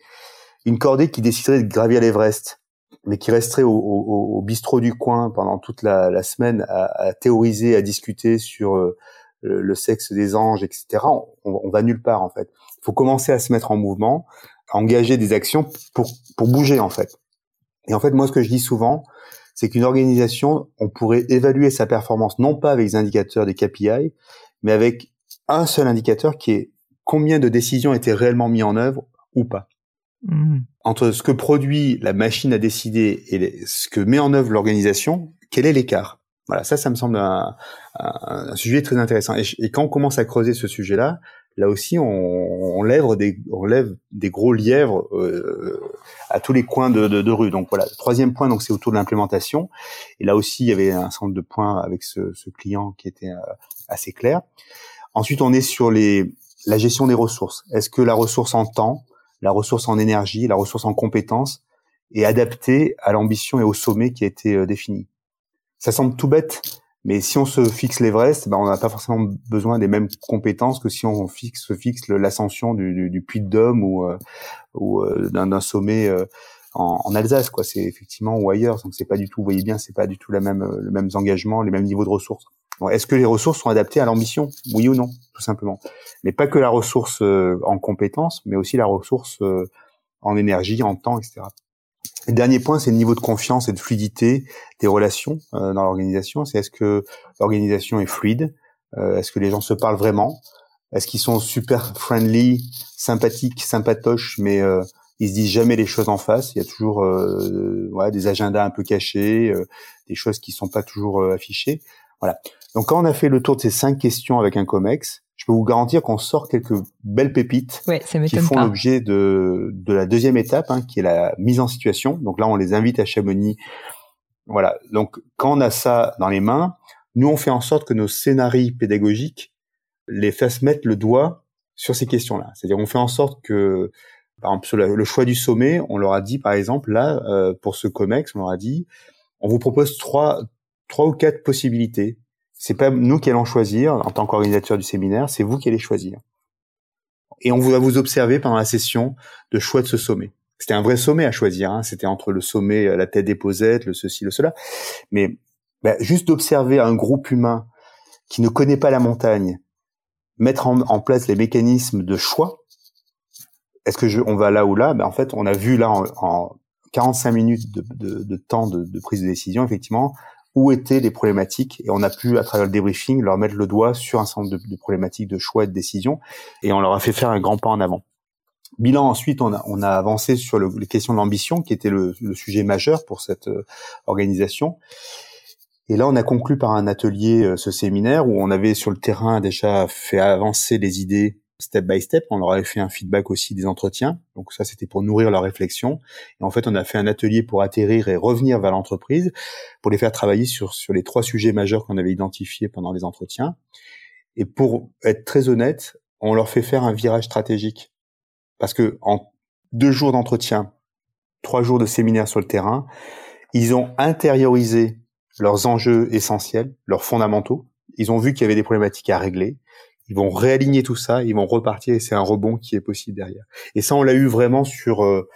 Une cordée qui déciderait de gravir l'Everest, mais qui resterait au, bistrot du coin pendant toute la, semaine à, théoriser, à discuter sur euh, le, sexe des anges, etc. On, va nulle part en fait. Il faut commencer à se mettre en mouvement, à engager des actions pour, pour bouger en fait. Et en fait, moi, ce que je dis souvent, c'est qu'une organisation, on pourrait évaluer sa performance non pas avec les indicateurs des KPI, mais avec un seul indicateur qui est combien de décisions étaient réellement mises en œuvre ou pas. Mmh. Entre ce que produit la machine à décider et ce que met en œuvre l'organisation, quel est l'écart? Voilà, ça, ça me semble un, sujet très intéressant. Et, quand on commence à creuser ce sujet-là, là aussi, on, des, on lève des gros lièvres euh, à tous les coins de, de, de, rue. Donc voilà. troisième point, donc c'est autour de l'implémentation. Et là aussi, il y avait un centre de points avec ce, ce client qui était euh, assez clair. Ensuite, on est sur les, la gestion des ressources. Est-ce que la ressource en temps, la ressource en énergie, la ressource en compétences est adaptée à l'ambition et au sommet qui a été euh, défini? Ça semble tout bête, mais si on se fixe l'Everest, ben on n'a pas forcément besoin des mêmes compétences que si on fixe, se fixe l'ascension du, du, du, Puy de Dôme ou, euh, ou euh, d'un sommet euh, en, Alsace, quoi. C'est effectivement ou ailleurs. Donc c'est pas du tout, vous voyez bien, c'est pas du tout la même, le même engagement, les mêmes niveaux de ressources. Est-ce que les ressources sont adaptées à l'ambition? Oui ou non, tout simplement. Mais pas que la ressource en compétences, mais aussi la ressource en énergie, en temps, etc. Dernier point, c'est le niveau de confiance et de fluidité des relations euh, dans l'organisation. C'est est-ce que l'organisation est fluide? Euh, Est-ce que les gens se parlent vraiment? Est-ce qu'ils sont super friendly, sympathiques, sympatoches, mais euh, ils se disent jamais les choses en face? Il y a toujours ouais, des agendas un peu cachés, des choses qui sont pas toujours affichées. Voilà. Donc quand on a fait le tour de ces cinq questions avec un Comex, je peux vous garantir qu'on sort quelques belles pépites qui font l'objet de, de la deuxième étape, hein, qui est la mise en situation. Donc là, on les invite à Chamonix. Voilà. Donc quand on a ça dans les mains, nous on fait en sorte que nos scénarios pédagogiques les fassent mettre le doigt sur ces questions-là. C'est-à-dire on fait en sorte que, par exemple, sur le choix du sommet, on leur a dit, par exemple, là, euh, pour ce COMEX, on leur a dit, on vous propose trois, trois ou quatre possibilités c'est pas nous qui allons choisir en tant qu'organisateur du séminaire, c'est vous qui allez choisir. Et on va vous observer pendant la session de choix de ce sommet. C'était un vrai sommet à choisir. Hein. C'était entre le sommet, euh, la tête des posettes, le ceci, le cela. Mais bah, juste d'observer un groupe humain qui ne connaît pas la montagne, mettre en, place les mécanismes de choix. Est-ce que je, on va là ou là? Ben, En fait, on a vu là en, 45 minutes de, temps de, prise de décision, effectivement, où étaient les problématiques et on a pu, à travers le débriefing, leur mettre le doigt sur un certain nombre de, problématiques de choix et de décision et on leur a fait faire un grand pas en avant. Bilan ensuite, on a, on a avancé sur le, les questions de l'ambition qui était le, le, sujet majeur pour cette euh, organisation. Et là, on a conclu par un atelier, euh, ce séminaire, où on avait sur le terrain déjà fait avancer les idées step by step. On leur avait fait un feedback aussi des entretiens. Donc ça, c'était pour nourrir leur réflexion. Et en fait, on a fait un atelier pour atterrir et revenir vers l'entreprise, pour les faire travailler sur, sur les trois sujets majeurs qu'on avait identifiés pendant les entretiens. Et pour être très honnête, on leur fait faire un virage stratégique. Parce que en deux jours d'entretien, trois jours de séminaire sur le terrain, ils ont intériorisé leurs enjeux essentiels, leurs fondamentaux. Ils ont vu qu'il y avait des problématiques à régler ils vont réaligner tout ça, ils vont repartir et c'est un rebond qui est possible derrière. Et ça, on l'a eu vraiment sur euh,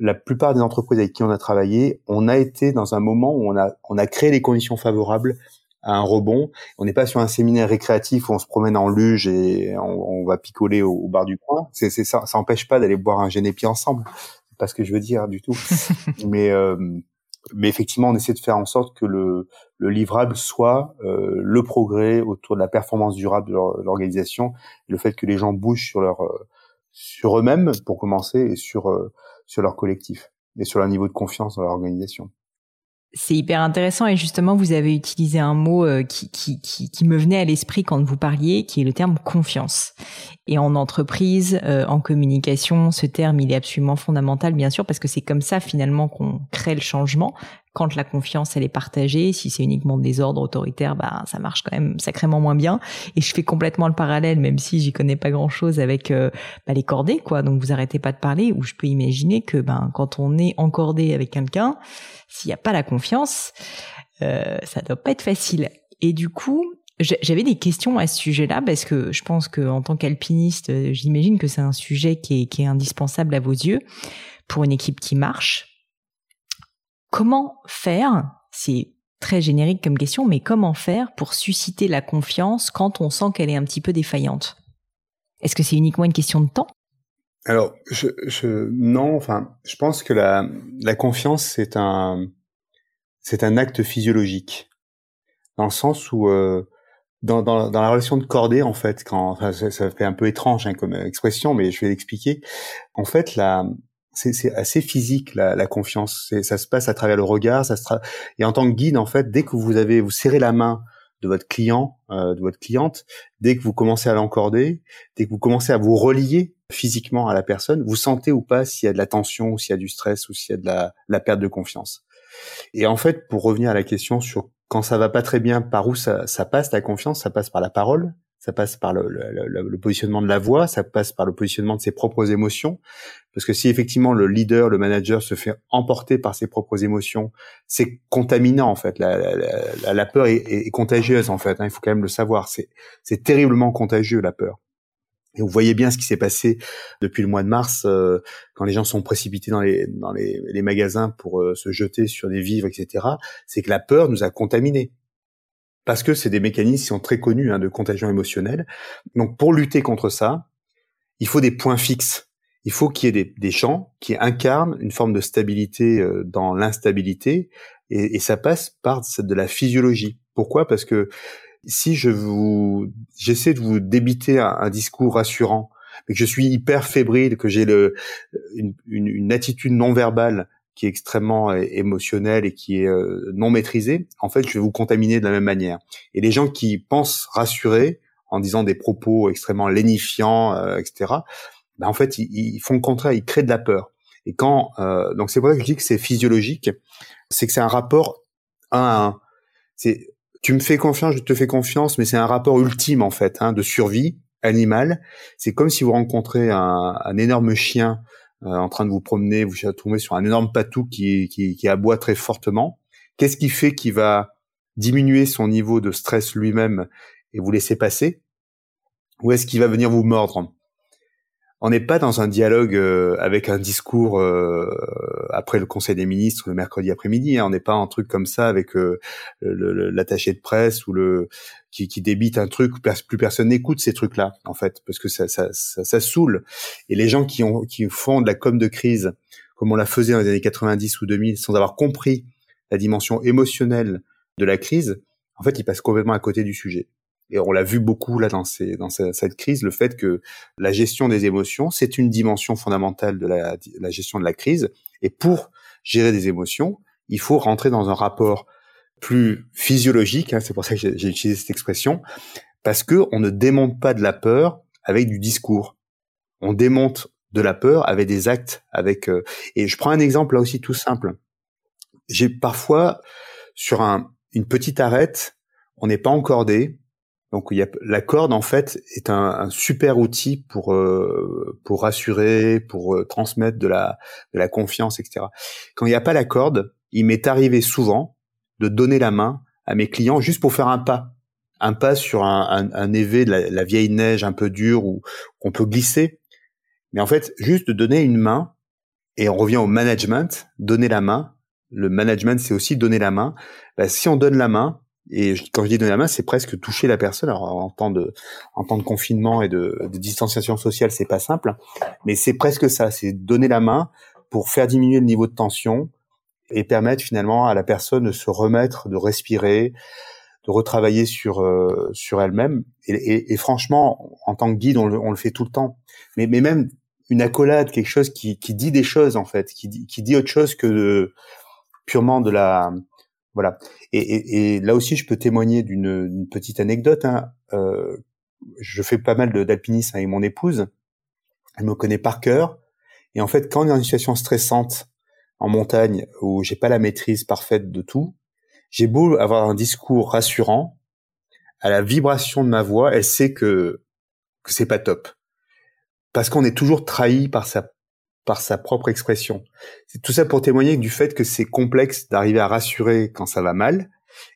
la plupart des entreprises avec qui on a travaillé. On a été dans un moment où on a, on a créé les conditions favorables à un rebond. On n'est pas sur un séminaire récréatif où on se promène en luge et on, va picoler au, bar du coin. C'est, ça, ça empêche pas d'aller boire un génépi ensemble. C'est pas ce que je veux dire du tout. [laughs] Mais euh, mais effectivement, on essaie de faire en sorte que le, le livrable soit euh, le progrès autour de la performance durable de l'organisation, le fait que les gens bougent sur leur euh, sur eux-mêmes pour commencer et sur euh, sur leur collectif et sur leur niveau de confiance dans leur organisation. C'est hyper intéressant et justement vous avez utilisé un mot qui, qui, qui, qui me venait à l'esprit quand vous parliez, qui est le terme confiance. Et en entreprise, en communication, ce terme il est absolument fondamental bien sûr parce que c'est comme ça finalement qu'on crée le changement quand la confiance elle est partagée, si c'est uniquement des ordres autoritaires, bah ça marche quand même sacrément moins bien. Et je fais complètement le parallèle, même si j'y connais pas grand chose avec euh, bah, les cordées, quoi. Donc vous arrêtez pas de parler. Ou je peux imaginer que ben quand on est encordé avec quelqu'un, s'il n'y a pas la confiance, euh, ça doit pas être facile. Et du coup, j'avais des questions à ce sujet-là parce que je pense que en tant qu'alpiniste, euh, j'imagine que c'est un sujet qui qui est indispensable à vos yeux pour une équipe qui marche Comment faire C'est très générique comme question, mais comment faire pour susciter la confiance quand on sent qu'elle est un petit peu défaillante? Est-ce que c'est uniquement une question de temps? Alors, je, non. Enfin, je pense que la, confiance c'est un c'est un acte physiologique dans le sens où euh, dans, dans, la relation de cordée, en fait, quand enfin, ça, fait un peu étrange hein, comme expression, mais je vais l'expliquer. En fait, la, c'est assez physique la, la confiance. Ça se passe à travers le regard. Ça se et en tant que guide, en fait, dès que vous avez vous serrez la main de votre client, de votre cliente, dès que vous commencez à l'encorder, dès que vous commencez à vous relier physiquement à la personne, vous sentez ou pas s'il y a de la tension ou s'il y a du stress ou s'il y a de la, la, perte de confiance. Et en fait, pour revenir à la question sur quand ça va pas très bien, par où ça, ça passe la confiance, ça passe par la parole, ça passe par le, le, le, positionnement de la voix, ça passe par le positionnement de ses propres émotions. Parce que si effectivement le leader, le manager se fait emporter par ses propres émotions, c'est contaminant en fait. La, la, la peur est, est, contagieuse en fait. Hein, il faut quand même le savoir. C'est terriblement contagieux la peur. Et vous voyez bien ce qui s'est passé depuis le mois de mars, euh, quand les gens sont précipités dans les, dans les, les magasins pour euh, se jeter sur des vivres, etc. C'est que la peur nous a contaminés. Parce que c'est des mécanismes qui sont très connus hein, de contagion émotionnelle. Donc pour lutter contre ça, il faut des points fixes. Il faut qu'il y ait des, des, champs qui incarnent une forme de stabilité euh, dans l'instabilité, et, ça passe par de la physiologie. Pourquoi? Parce que si je vous, j'essaie de vous débiter un, discours rassurant, mais que je suis hyper fébrile, que j'ai une, attitude non verbale qui est extrêmement émotionnelle et qui est euh, non maîtrisée, en fait, je vais vous contaminer de la même manière. Et les gens qui pensent rassurer en disant des propos extrêmement lénifiants, euh, etc., ben en fait, ils, ils, font le contraire, ils créent de la peur. Et quand, euh, donc c'est pour ça que je dis que c'est physiologique, c'est que c'est un rapport à un. C'est tu me fais confiance, je te fais confiance, mais c'est un rapport ultime en fait, hein, de survie animale. C'est comme si vous rencontrez un, un énorme chien euh, en train de vous promener, vous tombez sur un énorme patou qui, qui, aboie très fortement. Qu'est-ce qui fait qu'il va diminuer son niveau de stress lui-même et vous laisser passer? Ou est-ce qu'il va venir vous mordre? On n'est pas dans un dialogue euh, avec un discours euh, après le Conseil des ministres le mercredi après-midi. Hein. On n'est pas un truc comme ça avec euh, l'attaché de presse ou le qui, qui débite un truc. Plus personne n'écoute ces trucs-là en fait parce que ça, ça, ça, ça, saoule. Et les gens qui ont qui font de la com de crise comme on la faisait dans les années 90 ou 2000 sans avoir compris la dimension émotionnelle de la crise, en fait, ils passent complètement à côté du sujet. Et on l'a vu beaucoup là dans, ces, dans cette crise, le fait que la gestion des émotions, c'est une dimension fondamentale de la, la, gestion de la crise. Et pour gérer des émotions, il faut rentrer dans un rapport plus physiologique. Hein, c'est pour ça que j'ai utilisé cette expression, parce que on ne démonte pas de la peur avec du discours. On démonte de la peur avec des actes. Avec euh, et je prends un exemple là aussi tout simple. J'ai parfois sur un, une petite arête, on n'est pas encordé, donc il y a, la corde en fait est un, super outil pour euh, pour rassurer, pour euh, transmettre de la de la confiance, etc. Quand il n'y a pas la corde, il m'est arrivé souvent de donner la main à mes clients juste pour faire un pas, un pas sur un, un, un évé de la, vieille neige un peu dure où qu'on peut glisser. Mais en fait, juste de donner une main et on revient au management, donner la main. Le management, c'est aussi donner la main. Bah, si on donne la main, et quand je dis donner la main, c'est presque toucher la personne. Alors en temps de, en temps de confinement et de distanciation sociale, c'est pas simple, mais c'est presque ça. C'est donner la main pour faire diminuer le niveau de tension et permettre finalement à la personne de se remettre, de respirer, de retravailler sur euh, sur elle-même. Et, franchement, en tant que guide, on le, fait tout le temps. Mais, même une accolade, quelque chose qui, qui dit des choses en fait, qui dit, qui dit autre chose que purement de la voilà. Et, là aussi, je peux témoigner d'une petite anecdote. Hein. Euh, je fais pas mal d'alpinisme avec mon épouse. Elle me connaît par cœur. Et en fait, quand on est dans une situation stressante en montagne où j'ai pas la maîtrise parfaite de tout, j'ai beau avoir un discours rassurant, à la vibration de ma voix, elle sait que c'est pas top. Parce qu'on est toujours trahi par sa par sa propre expression. C'est tout ça pour témoigner du fait que c'est complexe d'arriver à rassurer quand ça va mal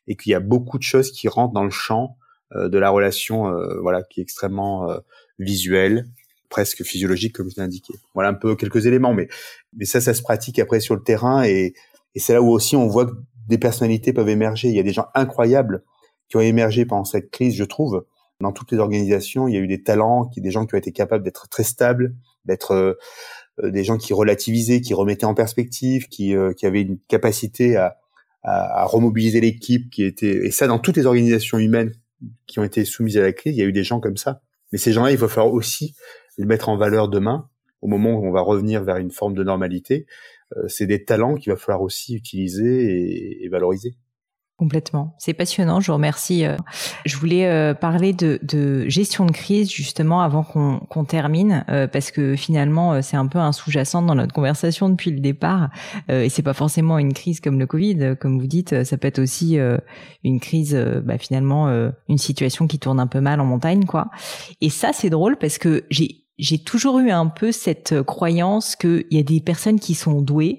et qu'il y a beaucoup de choses qui rentrent dans le champ euh, de la relation, euh, voilà, qui est extrêmement euh, visuelle, presque physiologique comme je l'ai indiqué. Voilà un peu quelques éléments, mais mais ça, ça se pratique après sur le terrain et, et c'est là où aussi on voit que des personnalités peuvent émerger. Il y a des gens incroyables qui ont émergé pendant cette crise, je trouve. Dans toutes les organisations, il y a eu des talents, qui, des gens qui ont été capables d'être très stables, d'être euh, des gens qui relativisaient, qui remettaient en perspective, qui, euh, qui avaient une capacité à, à, à remobiliser l'équipe, qui était et ça dans toutes les organisations humaines qui ont été soumises à la crise, il y a eu des gens comme ça. Mais ces gens-là, il va falloir aussi les mettre en valeur demain, au moment où on va revenir vers une forme de normalité. Euh, c'est des talents qu'il va falloir aussi utiliser et, valoriser. Complètement. C'est passionnant. Je vous remercie. Euh. Je voulais euh, parler de, de, gestion de crise justement avant qu'on qu'on termine, parce que finalement c'est un peu un sous-jacent dans notre conversation depuis le départ. Et c'est pas forcément une crise comme le Covid, comme vous dites. Ça peut être aussi une crise, bah, finalement, une situation qui tourne un peu mal en montagne, quoi. Et ça c'est drôle parce que j'ai j'ai toujours eu un peu cette croyance qu'il y a des personnes qui sont douées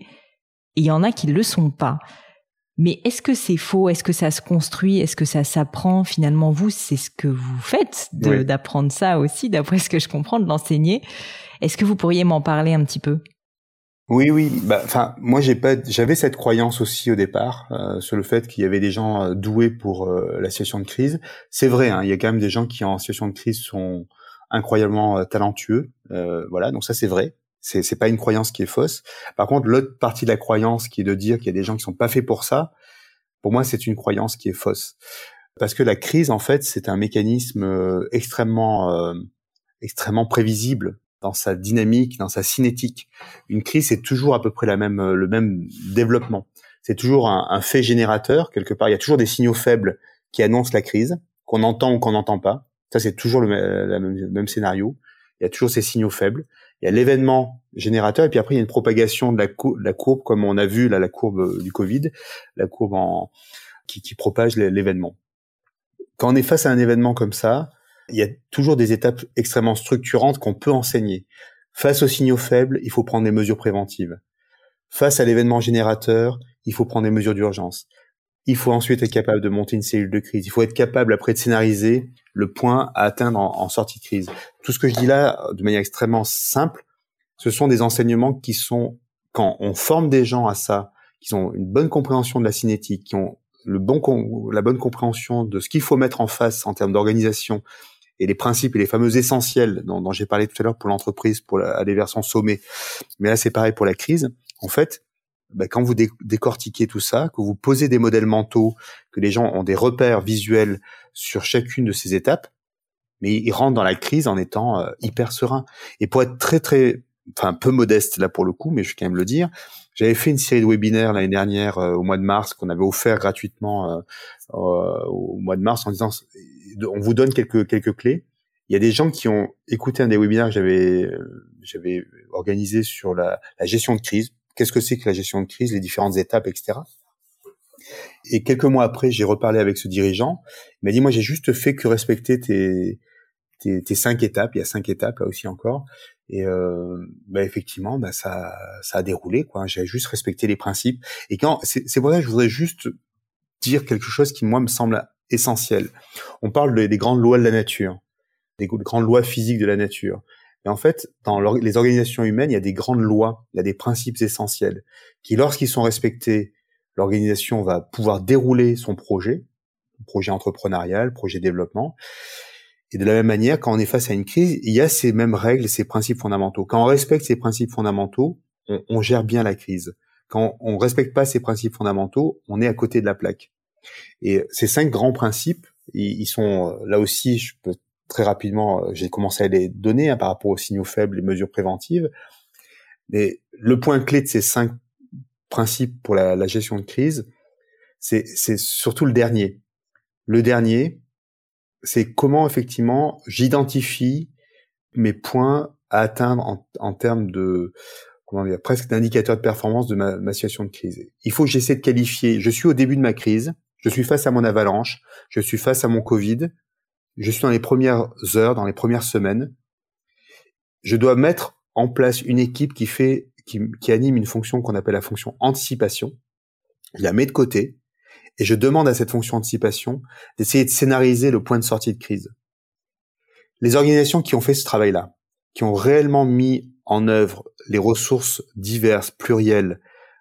et il y en a qui ne le sont pas. Mais est-ce que c'est faux? Est-ce que ça se construit? Est-ce que ça s'apprend Finalement, vous, c'est ce que vous faites d'apprendre ça aussi, d'après ce que je comprends, de l'enseigner. Est-ce que vous pourriez m'en parler un petit peu? Oui, oui. Bah, enfin, moi, j'ai pas, j'avais cette croyance aussi au départ euh, sur le fait qu'il y avait des gens euh, doués pour euh, la situation de crise. C'est vrai, hein, il y a quand même des gens qui en situation de crise sont incroyablement talentueux. voilà, donc ça c'est vrai. C'est c'est pas une croyance qui est fausse. Par contre, l'autre partie de la croyance qui est de dire qu'il y a des gens qui sont pas faits pour ça, pour moi, c'est une croyance qui est fausse. Parce que la crise, en fait, c'est un mécanisme euh, extrêmement euh, extrêmement prévisible dans sa dynamique, dans sa cinétique. Une crise, c'est toujours à peu près la même le même développement. C'est toujours un, un fait générateur quelque part. Il y a toujours des signaux faibles qui annoncent la crise, qu'on entend ou qu'on n'entend pas. Ça, c'est toujours le, même, scénario. Il y a toujours ces signaux faibles il y a l'événement générateur et puis après il y a une propagation de la, courbe comme on a vu là la courbe euh, du Covid, la courbe en, qui propage l'événement. Quand on est face à un événement comme ça, il y a toujours des étapes extrêmement structurantes qu'on peut enseigner. Face aux signaux faibles, il faut prendre des mesures préventives. Face à l'événement générateur, il faut prendre des mesures d'urgence. Il faut ensuite être capable de monter une cellule de crise. Il faut être capable après de scénariser le point à atteindre en, sortie de crise. Tout ce que je dis là, de manière extrêmement simple, ce sont des enseignements qui sont, quand on forme des gens à ça, qui ont une bonne compréhension de la cinétique, qui ont le bon, la bonne compréhension de ce qu'il faut mettre en face en termes d'organisation et les principes et les fameux essentiels dont, j'ai parlé tout à l'heure pour l'entreprise, pour aller vers son sommet. Mais là, c'est pareil pour la crise. En fait, bah, quand vous décortiquez tout ça, que vous posez des modèles mentaux, que les gens ont des repères visuels sur chacune de ces étapes, mais ils rentrent dans la crise en étant euh, hyper serein. Et pour être très très, enfin peu modeste là pour le coup, mais je vais quand même le dire, j'avais fait une série de webinaires l'année dernière euh, au mois de mars qu'on avait offert gratuitement euh, au mois de mars en disant on vous donne quelques quelques clés. Il y a des gens qui ont écouté un des webinaires que j'avais j'avais organisé sur la, la gestion de crise qu'est-ce que c'est que la gestion de crise, les différentes étapes, etc. Et quelques mois après, j'ai reparlé avec ce dirigeant. Il m'a dit, moi, j'ai juste fait que respecter tes, tes, cinq étapes. Il y a cinq étapes là aussi encore. Et euh, bah, effectivement, bah, ça, ça a déroulé. quoi. J'ai juste respecté les principes. Et quand c'est pour ça que je voudrais juste dire quelque chose qui moi me semble essentiel. On parle des grandes lois de la nature, des grandes lois physiques de la nature. Et en fait, dans les organisations humaines, il y a des grandes lois, il y a des principes essentiels qui, lorsqu'ils sont respectés, l'organisation va pouvoir dérouler son projet, projet entrepreneurial, projet développement. Et de la même manière, quand on est face à une crise, il y a ces mêmes règles, ces principes fondamentaux. Quand on respecte ces principes fondamentaux, on, gère bien la crise. Quand on respecte pas ces principes fondamentaux, on est à côté de la plaque. Et ces cinq grands principes, ils, sont là aussi, je peux très rapidement, j'ai commencé à les donner hein, par rapport aux signaux faibles, les mesures préventives. Mais le point clé de ces cinq principes pour la, gestion de crise, c'est surtout le dernier. Le dernier, c'est comment effectivement j'identifie mes points à atteindre en, termes de comment dire, presque d'indicateur de performance de ma, situation de crise. Il faut que j'essaie de qualifier. Je suis au début de ma crise, je suis face à mon avalanche, je suis face à mon Covid, je suis dans les premières heures, dans les premières semaines, je dois mettre en place une équipe qui fait, qui, anime une fonction qu'on appelle la fonction anticipation. Je la mets de côté et je demande à cette fonction anticipation d'essayer de scénariser le point de sortie de crise. Les organisations qui ont fait ce travail-là, qui ont réellement mis en œuvre les ressources diverses, plurielles,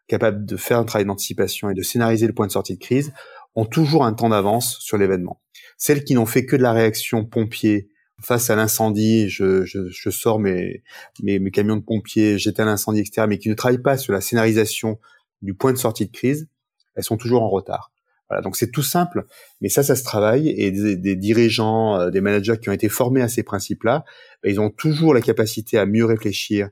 capables de faire un travail d'anticipation et de scénariser le point de sortie de crise, ont toujours un temps d'avance sur l'événement. Celles qui n'ont fait que de la réaction pompier face à l'incendie, je, je, je sors mes, mes, mes, camions de pompiers, j'éteins l'incendie, etc., mais qui ne travaillent pas sur la scénarisation du point de sortie de crise, elles sont toujours en retard. Voilà, donc c'est tout simple, mais ça, ça se travaille et des, des dirigeants, euh, des managers qui ont été formés à ces principes-là, ben, ils ont toujours la capacité à mieux réfléchir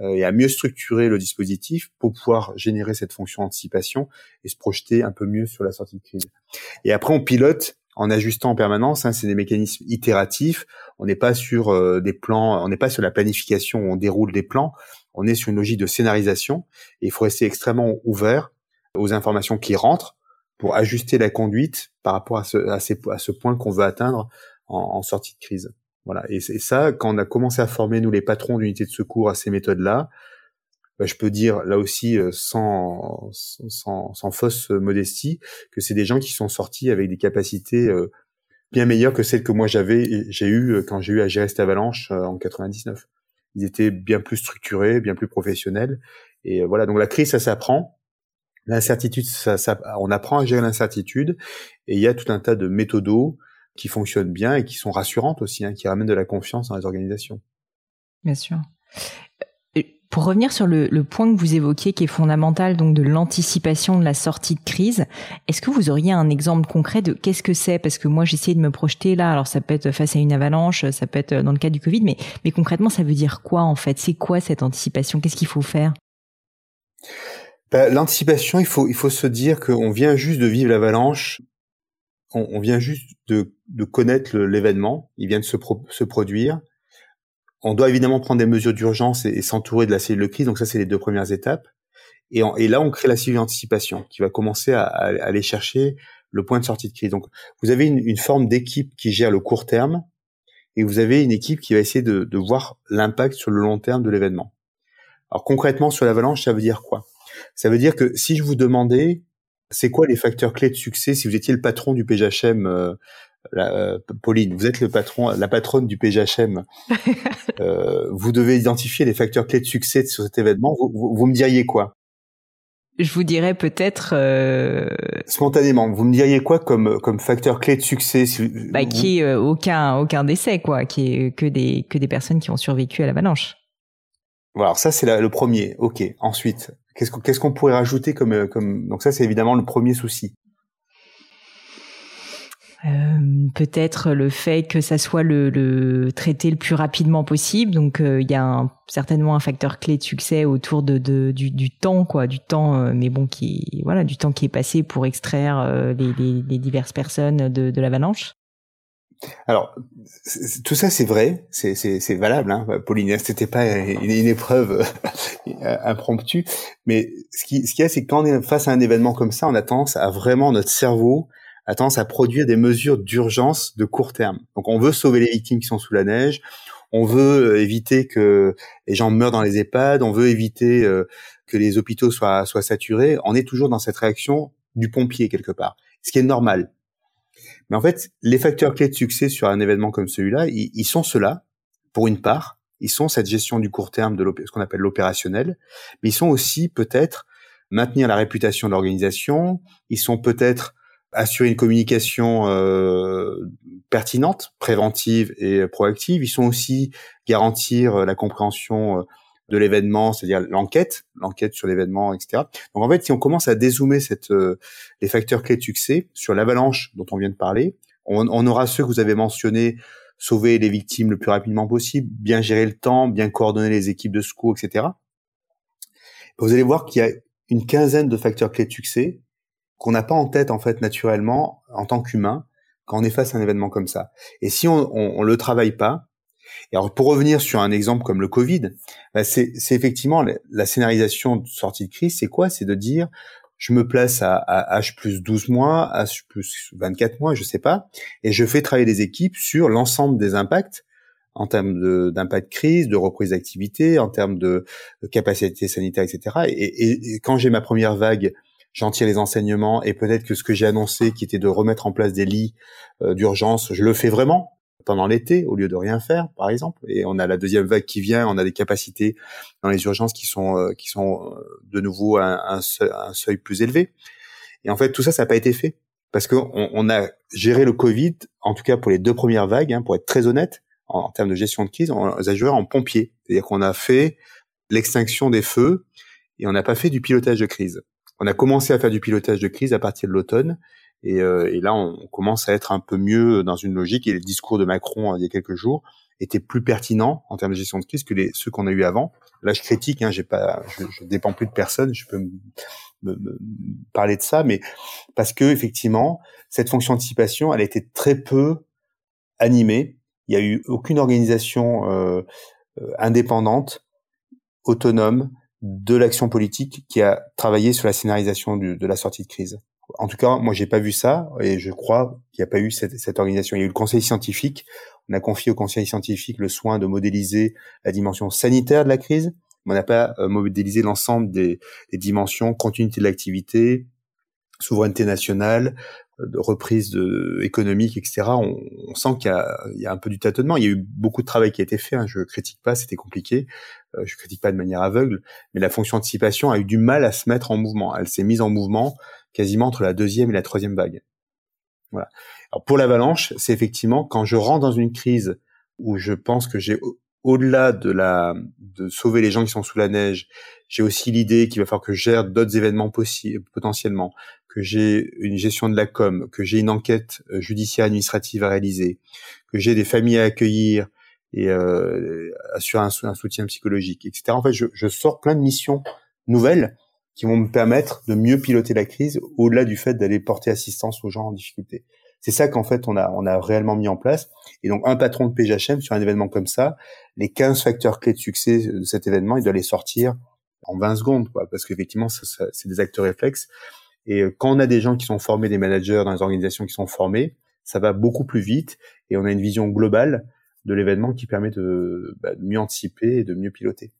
euh, et à mieux structurer le dispositif pour pouvoir générer cette fonction anticipation et se projeter un peu mieux sur la sortie de crise. Et après, on pilote en ajustant en permanence. Hein, c'est des mécanismes itératifs. On n'est pas sur euh, des plans, on n'est pas sur la planification où on déroule des plans. On est sur une logique de scénarisation. Et il faut rester extrêmement ouvert aux informations qui rentrent pour ajuster la conduite par rapport à ce, à à ce point qu'on veut atteindre en, sortie de crise. Voilà. Et, c'est ça, quand on a commencé à former nous les patrons d'unités de secours à ces méthodes-là, bah, je peux dire là aussi euh, sans, sans, sans fausse modestie que c'est des gens qui sont sortis avec des capacités euh, bien meilleures que celles que moi j'avais j'ai eu euh, quand j'ai eu à gérer cette avalanche en 99. Ils étaient bien plus structurés, bien plus professionnels. Et voilà, donc la crise, ça s'apprend. L'incertitude, ça, ça, on apprend à gérer l'incertitude. Et il y a tout un tas de méthodos qui fonctionnent bien et qui sont rassurantes aussi, hein, qui ramènent de la confiance dans les organisations. Bien sûr. Pour revenir sur le, le, point que vous évoquiez, qui est fondamental, donc de l'anticipation de la sortie de crise, est-ce que vous auriez un exemple concret de qu'est-ce que c'est? Parce que moi, j'essaie de me projeter là. Alors, ça peut être face à une avalanche, ça peut être dans le cas du Covid, mais, mais concrètement, ça veut dire quoi en fait? C'est quoi cette anticipation? Qu'est-ce qu'il faut faire? Ben, L'anticipation, il faut, il faut se dire qu'on vient juste de vivre l'avalanche on, on, vient juste de, de connaître l'événement, il vient de se, se, produire. On doit évidemment prendre des mesures d'urgence et, s'entourer de la cellule de crise, donc ça c'est les deux premières étapes. Et, là on crée la cellule d'anticipation qui va commencer à, aller chercher le point de sortie de crise. Donc vous avez une, forme d'équipe qui gère le court terme et vous avez une équipe qui va essayer de, voir l'impact sur le long terme de l'événement. Alors concrètement sur l'avalanche, ça veut dire quoi? Ça veut dire que si je vous demandais c'est quoi les facteurs clés de succès si vous étiez le patron du PGHM euh, euh, Pauline, vous êtes le patron, la patronne du PGHM. [laughs] euh, vous devez identifier les facteurs clés de succès sur cet événement. Vous, vous, me diriez quoi? Je vous dirais peut-être euh... spontanément. Vous me diriez quoi comme comme facteur clé de succès si bah, Qui est euh, aucun aucun décès quoi, qui est que des que des personnes qui ont survécu à l'avalanche. Voilà, ça c'est le premier. Ok. Ensuite, Qu'est-ce qu'on pourrait rajouter comme, comme donc ça c'est évidemment le premier souci. Euh, peut-être le fait que ça soit le, le, traité le plus rapidement possible. Donc euh, il y a un, certainement un facteur clé de succès autour de, de du, du, temps, quoi, du temps, mais bon qui voilà, du temps qui est passé pour extraire les, les, les, diverses personnes de, de l'avalanche. Alors, tout ça, c'est vrai, c'est valable. Hein. Pauline, c'était pas une, épreuve euh, impromptue, mais ce qui, ce qu'il y a, c'est que quand on est face à un événement comme ça, on a tendance à vraiment notre cerveau a tendance à produire des mesures d'urgence de court terme. Donc, on veut sauver les victimes qui sont sous la neige, on veut euh, éviter que les gens meurent dans les EHPAD, on veut éviter euh, que les hôpitaux soient, soient saturés. On est toujours dans cette réaction du pompier quelque part, ce qui est normal mais en fait, les facteurs clés de succès sur un événement comme celui-là, ils, sont ceux-là, pour une part. Ils sont cette gestion du court terme de ce qu'on appelle l'opérationnel, mais ils sont aussi peut-être maintenir la réputation de l'organisation. Ils sont peut-être assurer une communication euh, pertinente, préventive et proactive. Ils sont aussi garantir la compréhension euh, de l'événement, c'est-à-dire l'enquête, l'enquête sur l'événement, etc. Donc en fait, si on commence à dézoomer cette, euh, les facteurs clés de succès sur l'avalanche dont on vient de parler, on, on, aura ceux que vous avez mentionnés, sauver les victimes le plus rapidement possible, bien gérer le temps, bien coordonner les équipes de secours, etc. Vous allez voir qu'il y a une quinzaine de facteurs clés de succès qu'on n'a pas en tête en fait naturellement en tant qu'humain quand on est face à un événement comme ça. Et si on, on, on le travaille pas, et alors pour revenir sur un exemple comme le Covid, bah, c'est effectivement la, scénarisation de sortie de crise, c'est quoi? C'est de dire je me place à, à, H plus 12 mois, H plus 24 mois, je sais pas, et je fais travailler les équipes sur l'ensemble des impacts en termes d'impact crise, de reprise d'activité, en termes de, capacité sanitaire, etc. Et, et, quand j'ai ma première vague, j'en tire les enseignements et peut-être que ce que j'ai annoncé, qui était de remettre en place des lits euh, d'urgence, je le fais vraiment pendant l'été au lieu de rien faire, par exemple. Et on a la deuxième vague qui vient, on a des capacités dans les urgences qui sont euh, qui sont euh, de nouveau à un, seuil, plus élevé. Et en fait, tout ça, ça n'a pas été fait parce qu'on on a géré le Covid, en tout cas pour les deux premières vagues, hein, pour être très honnête, en, termes de gestion de crise, on a joué en pompier, c'est-à-dire qu'on a fait l'extinction des feux et on n'a pas fait du pilotage de crise. On a commencé à faire du pilotage de crise à partir de l'automne et, euh, et, là, on commence à être un peu mieux dans une logique. Et le discours de Macron euh, il y a quelques jours étaient plus pertinents en termes de gestion de crise que les, ceux qu'on a eu avant. Là, je critique, hein, j'ai pas, je, je, dépends plus de personne, je peux me, me, parler de ça, mais parce que effectivement, cette fonction d'anticipation, elle a été très peu animée. Il y a eu aucune organisation euh, euh indépendante, autonome de l'action politique qui a travaillé sur la scénarisation de la sortie de crise. En tout cas, moi, j'ai pas vu ça et je crois qu'il n'y a pas eu cette, cette, organisation. Il y a eu le conseil scientifique. On a confié au conseil scientifique le soin de modéliser la dimension sanitaire de la crise. Mais on n'a pas euh, modélisé l'ensemble des, des, dimensions continuité de l'activité, souveraineté nationale, de reprise de, économique, etc. On, on sent qu'il y, y, a un peu du tâtonnement. Il y a eu beaucoup de travail qui a été fait. Hein. Je critique pas, c'était compliqué. Euh, je critique pas de manière aveugle, mais la fonction anticipation a eu du mal à se mettre en mouvement. Elle s'est mise en mouvement quasiment entre la deuxième et la troisième vague. Voilà. Alors pour l'avalanche, c'est effectivement quand je rentre dans une crise où je pense que j'ai au-delà de la de sauver les gens qui sont sous la neige, j'ai aussi l'idée qu'il va falloir que je gère d'autres événements possibles potentiellement, que j'ai une gestion de la com, que j'ai une enquête euh, judiciaire administrative à réaliser, que j'ai des familles à accueillir et euh, assurer un, soutien psychologique, etc. En fait, je, je sors plein de missions nouvelles qui vont me permettre de mieux piloter la crise au-delà du fait d'aller porter assistance aux gens en difficulté. C'est ça qu'en fait on a on a réellement mis en place. Et donc un patron de PGHM sur un événement comme ça, les 15 facteurs clés de succès de cet événement, il doit les sortir en 20 secondes, quoi, parce qu'effectivement c'est des acteurs réflexes. Et euh, quand on a des gens qui sont formés, des managers dans les organisations qui sont formés, ça va beaucoup plus vite et on a une vision globale de l'événement qui permet de, bah, de mieux anticiper et de mieux piloter.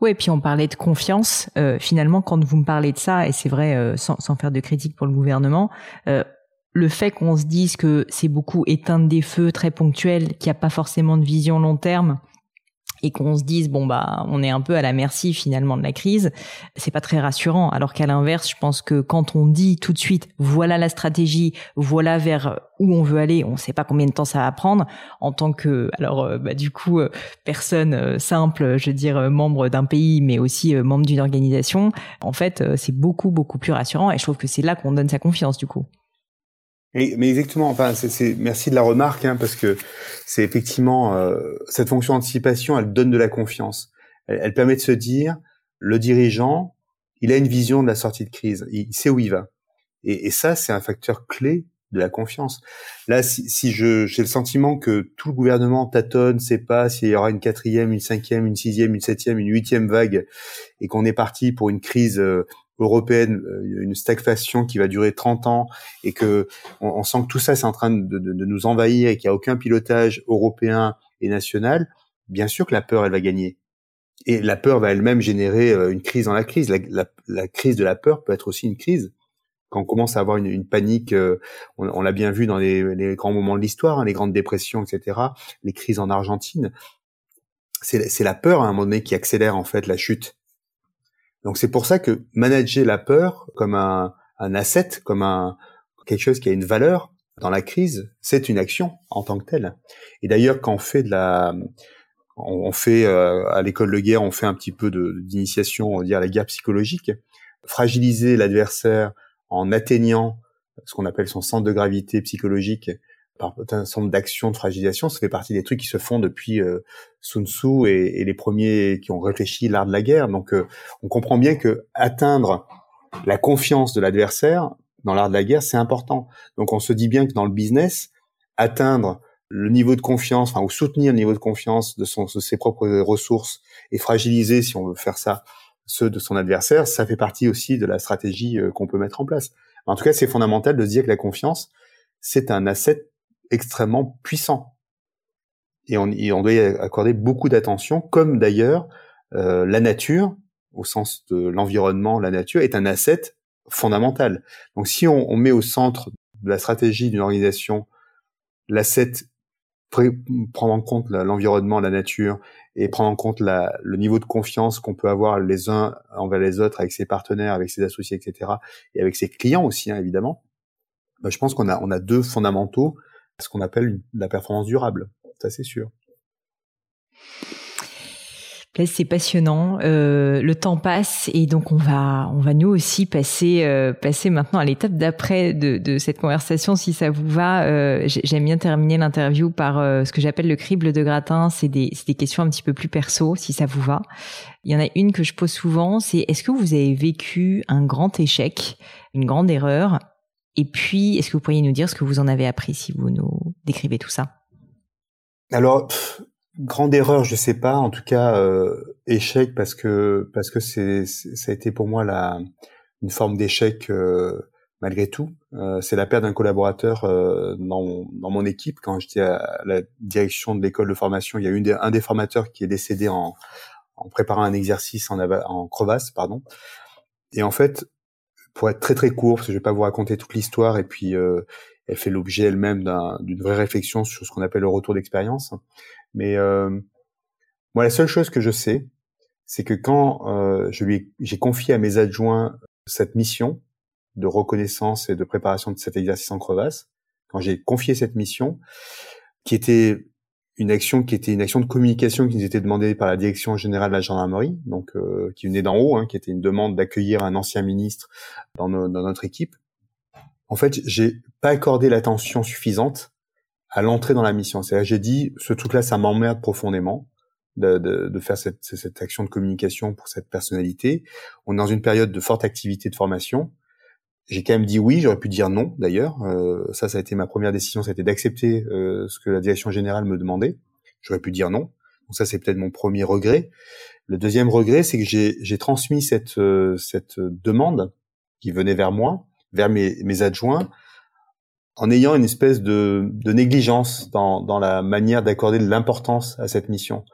Oui, et puis on parlait de confiance. Euh, finalement, quand vous me parlez de ça, et c'est vrai, euh, sans, sans, faire de critique pour le gouvernement, euh, le fait qu'on se dise que c'est beaucoup éteindre des feux très ponctuels, qu'il n'y a pas forcément de vision long terme, et qu'on se dise bon bah on est un peu à la merci finalement de la crise, c'est pas très rassurant. Alors qu'à l'inverse, je pense que quand on dit tout de suite voilà la stratégie, voilà vers où on veut aller, on ne sait pas combien de temps ça va prendre. En tant que alors euh, bah, du coup euh, personne euh, simple, je veux dire membre d'un pays, mais aussi membre d'une organisation, en fait c'est beaucoup beaucoup plus rassurant. Et je trouve que c'est là qu'on donne sa confiance du coup mais exactement. Enfin, c'est, merci de la remarque, hein, parce que c'est effectivement euh, cette fonction d'anticipation, elle donne de la confiance. Elle, permet de se dire, le dirigeant, il a une vision de la sortie de crise, il, sait où il va. Et, et ça, c'est un facteur clé de la confiance. Là, si, si je j'ai le sentiment que tout le gouvernement tâtonne, sait pas s'il y aura une quatrième, une cinquième, une sixième, une septième, une huitième vague, et qu'on est parti pour une crise euh, européenne, euh, une stagflation qui va durer 30 ans et que on, sent que tout ça c'est en train de, de, de, nous envahir et qu'il n'y a aucun pilotage européen et national, bien sûr que la peur elle va gagner. Et la peur va elle-même générer euh, une crise dans la crise. La, la, la, crise de la peur peut être aussi une crise. Quand on commence à avoir une, une panique, euh, on, on l'a bien vu dans les, les, grands moments de l'histoire, hein, les grandes dépressions, etc., les crises en Argentine, c'est la peur à un moment donné qui accélère en fait la chute donc c'est pour ça que manager la peur comme un, un asset, comme un quelque chose qui a une valeur dans la crise, c'est une action en tant que telle. Et d'ailleurs, quand on fait de la, on fait euh, à l'école de guerre, on fait un petit peu d'initiation, on va dire la guerre psychologique, fragiliser l'adversaire en atteignant ce qu'on appelle son centre de gravité psychologique par un certain nombre d'actions de fragilisation, ça fait partie des trucs qui se font depuis euh, Sun Tzu et, et, les premiers qui ont réfléchi l'art de la guerre. Donc, euh, on comprend bien que atteindre la confiance de l'adversaire dans l'art de la guerre, c'est important. Donc, on se dit bien que dans le business, atteindre le niveau de confiance, enfin, ou soutenir le niveau de confiance de, son, de ses propres ressources et fragiliser, si on veut faire ça, ceux de son adversaire, ça fait partie aussi de la stratégie euh, qu'on peut mettre en place. En tout cas, c'est fondamental de se dire que la confiance, c'est un asset extrêmement puissant. Et on, on doit y accorder beaucoup d'attention, comme d'ailleurs euh, la nature, au sens de l'environnement, la nature est un asset fondamental. Donc si on, on met au centre de la stratégie d'une organisation l'asset prendre en compte l'environnement, la nature, et prendre en compte la, le niveau de confiance qu'on peut avoir les uns envers les autres, avec ses partenaires, avec ses associés, etc., et avec ses clients aussi, hein, évidemment, ben, je pense qu'on a, on a deux fondamentaux ce qu'on appelle la performance durable. Ça, c'est sûr. c'est passionnant. Euh, le temps passe et donc on va, on va nous aussi passer, euh, passer maintenant à l'étape d'après de, cette conversation, si ça vous va. Euh, J'aime bien terminer l'interview par ce que j'appelle le crible de gratin. C'est des, des questions un petit peu plus perso, si ça vous va. Il y en a une que je pose souvent, c'est est-ce que vous avez vécu un grand échec, une grande erreur, et puis est-ce que vous pourriez nous dire ce que vous en avez appris si vous nous décrivez tout ça? Alors grande erreur, je sais pas. En tout cas, euh, échec parce que parce que c'est ça a été pour moi la une forme d'échec euh, malgré tout. Euh, c'est la perte d'un collaborateur euh, dans, dans mon équipe quand j'étais à la direction de l'école de formation. Il y a eu des, un des formateurs qui est décédé en, en préparant un exercice en, en crevasse, pardon. Et en fait, pour être très très court, parce que je vais pas vous raconter toute l'histoire, et puis euh, elle fait l'objet elle-même d'une vraie réflexion sur ce qu'on appelle le retour d'expérience. Mais euh, moi, la seule chose que je sais, c'est que quand euh, je lui j'ai confié à mes adjoints cette mission de reconnaissance et de préparation de cet exercice en crevasse, quand j'ai confié cette mission, qui était une action qui était une action de communication qui nous était demandée par la direction générale de la gendarmerie, donc euh, qui venait d'en haut, hein, qui était une demande d'accueillir un ancien ministre dans, dans, notre équipe. En fait, j'ai pas accordé l'attention suffisante à l'entrée dans la mission. C'est-à-dire, j'ai dit, ce truc-là, ça m'emmerde profondément de, de, de faire cette, cette, action de communication pour cette personnalité. On est dans une période de forte activité de formation. J'ai quand même dit oui, j'aurais pu dire non d'ailleurs. Euh, ça, ça a été ma première décision, ça a été d'accepter euh, ce que la direction générale me demandait. J'aurais pu dire non. Donc ça, c'est peut-être mon premier regret. Le deuxième regret, c'est que j'ai transmis cette, euh, cette demande qui venait vers moi, vers mes, mes adjoints, en ayant une espèce de, de négligence dans, dans, la manière d'accorder de l'importance à cette mission.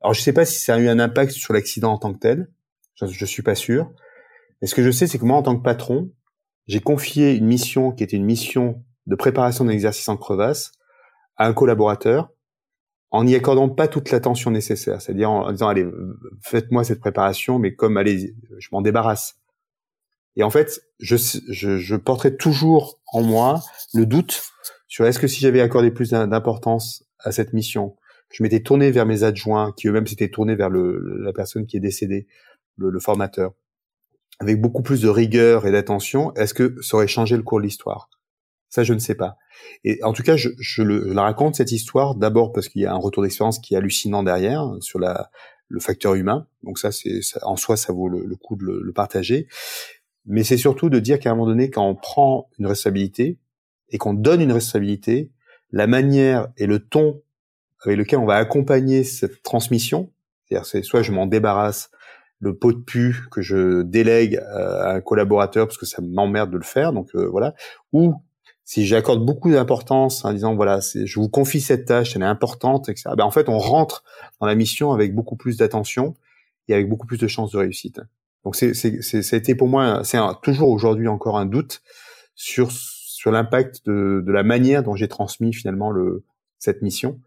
Alors je ne sais pas si ça a eu un impact sur l'accident en tant que tel, je, ne suis pas sûr. Mais ce que je sais, c'est que moi, en tant que patron, j'ai confié une mission qui était une mission de préparation d'un exercice en crevasse à un collaborateur en n'y accordant pas toute l'attention nécessaire. C'est-à-dire en disant, allez, faites-moi cette préparation, mais comme, allez, je m'en débarrasse. Et en fait, je, je, je porterai toujours en moi le doute sur est-ce que si j'avais accordé plus d'importance à cette mission, je m'étais tourné vers mes adjoints, qui eux-mêmes s'étaient tournés vers le, la personne qui est décédée, le, le, formateur, avec beaucoup plus de rigueur et d'attention, est-ce que ça aurait changé le cours de l'histoire? Ça, je ne sais pas. Et en tout cas, je, le, raconte cette histoire d'abord parce qu'il y a un retour d'expérience qui est hallucinant derrière sur le facteur humain. Donc ça, c'est en soi, ça vaut le, coup de le, le partager mais c'est surtout de dire qu'à un moment donné, quand on prend une responsabilité et qu'on donne une responsabilité, la manière et le ton avec lequel on va accompagner cette transmission, c'est-à-dire c'est soit je m'en débarrasse, le pot de pu que je délègue à un collaborateur parce que ça m'emmerde de le faire, donc euh, voilà, ou si j'accorde beaucoup d'importance en disant voilà, je vous confie cette tâche, elle est importante, etc. Ben, en fait, on rentre dans la mission avec beaucoup plus d'attention et avec beaucoup plus de chances de réussite. Donc c'est, été pour moi, c'est toujours aujourd'hui encore un doute sur sur l'impact de, de la manière dont j'ai transmis finalement le cette mission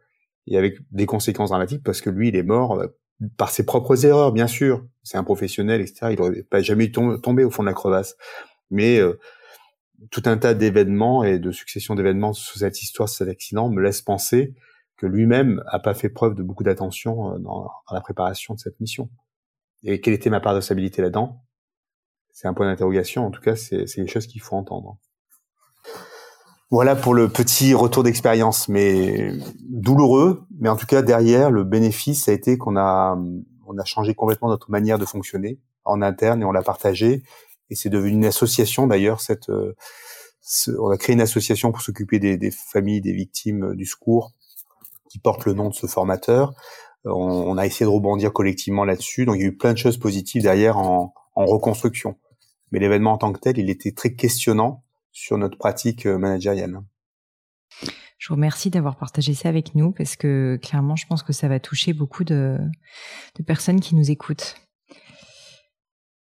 et avec des conséquences dramatiques parce que lui il est mort euh, par ses propres erreurs bien sûr, c'est un professionnel etc. Il n'aurait pas jamais tombé au fond de la crevasse, mais euh, tout un tas d'événements et de successions d'événements sur cette histoire, cet accident me laisse penser que lui-même a pas fait preuve de beaucoup d'attention euh, dans, la préparation de cette mission. Et quelle était ma part de stabilité là-dedans? C'est un point d'interrogation. En tout cas, c'est quelque chose qu'il faut entendre. Voilà pour le petit retour d'expérience, mais douloureux. Mais en tout cas, derrière, le bénéfice a été qu'on a, on a changé complètement notre manière de fonctionner en interne et on l'a partagé. Et c'est devenu une association d'ailleurs. Cette, euh, on a créé une association pour s'occuper des, des, familles des victimes du secours qui porte le nom de ce formateur on, a essayé de rebondir collectivement là-dessus. Donc il y a eu plein de choses positives derrière en, reconstruction. Mais l'événement en tant que tel, il était très questionnant sur notre pratique euh, managériale. Je vous remercie d'avoir partagé ça avec nous parce que clairement, je pense que ça va toucher beaucoup de, personnes qui nous écoutent.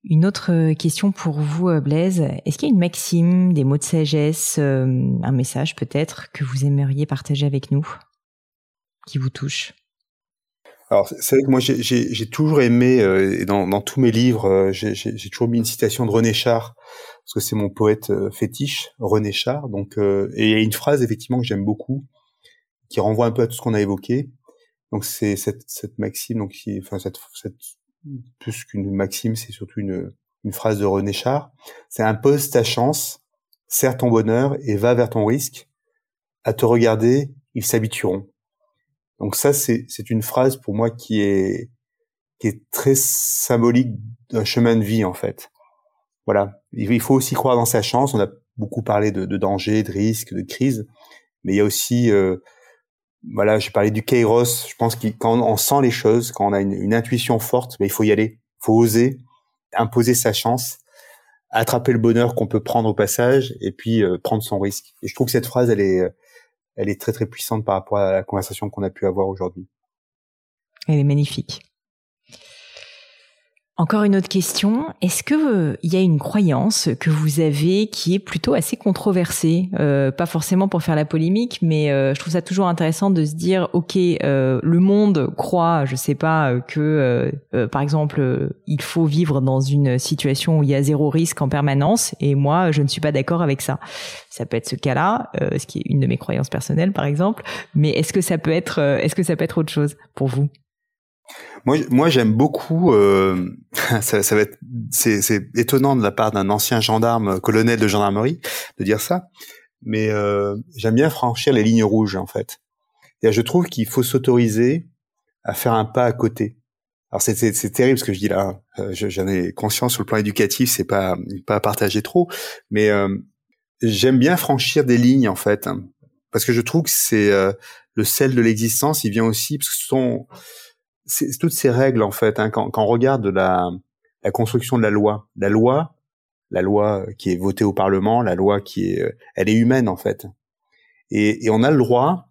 Une autre question pour vous, euh, Blaise. Est-ce qu'il y a une maxime, des mots de sagesse, euh, un message peut-être que vous aimeriez partager avec nous, qui vous touche? Alors c'est vrai que moi j'ai toujours aimé euh, et dans, dans, tous mes livres euh, j'ai toujours mis une citation de René Char parce que c'est mon poète euh, fétiche René Char donc et il y a une phrase effectivement que j'aime beaucoup qui renvoie un peu à tout ce qu'on a évoqué Donc c'est cette, cette maxime, donc qui, enfin cette, cette plus qu'une maxime, c'est surtout une, une phrase de René Char. C'est impose ta chance, serre ton bonheur et va vers ton risque. À te regarder, ils s'habitueront. Donc ça, c'est, c'est une phrase pour moi qui est, qui est très symbolique d'un chemin de vie, en fait. Voilà. Il faut aussi croire dans sa chance. On a beaucoup parlé de, de danger, de risque, de crise. Mais il y a aussi, euh, voilà, j'ai parlé du kairos. Je pense que quand on sent les choses, quand on a une, intuition forte, ben, il faut y aller. Il faut oser, imposer sa chance, attraper le bonheur qu'on peut prendre au passage et puis euh, prendre son risque. Et je trouve que cette phrase, elle est, elle est très très puissante par rapport à la conversation qu'on a pu avoir aujourd'hui. Elle est magnifique. Encore une autre question. Est-ce que euh, il y a une croyance que vous avez qui est plutôt assez controversée, euh, pas forcément pour faire la polémique, mais euh, je trouve ça toujours intéressant de se dire, ok, le monde croit, je sais pas, que par exemple, il faut vivre dans une situation où il y a zéro risque en permanence, et moi, je ne suis pas d'accord avec ça. Ça peut être ce cas-là, ce qui est une de mes croyances personnelles, par exemple. Mais est-ce que ça peut être, est-ce que ça peut être autre chose pour vous? Moi, moi, j'aime beaucoup. Euh, [laughs] ça, va être, c'est, étonnant de la part d'un ancien gendarme, colonel de gendarmerie, de dire ça. Mais euh, j'aime bien franchir les lignes rouges, en fait. Et je trouve qu'il faut s'autoriser à faire un pas à côté. Alors c'est, terrible ce que je dis là. Euh, j'en ai conscience sur le plan éducatif, c'est pas pas à partager trop, mais euh, j'aime bien franchir des lignes en fait, hein, parce que je trouve que c'est euh, le sel de l'existence. Il vient aussi parce que ce sont c'est toutes ces règles en fait. Hein, quand, quand, on regarde la, la construction de la loi, la loi, la loi qui est votée au Parlement, la loi qui est, elle est humaine en fait. Et, et on a le droit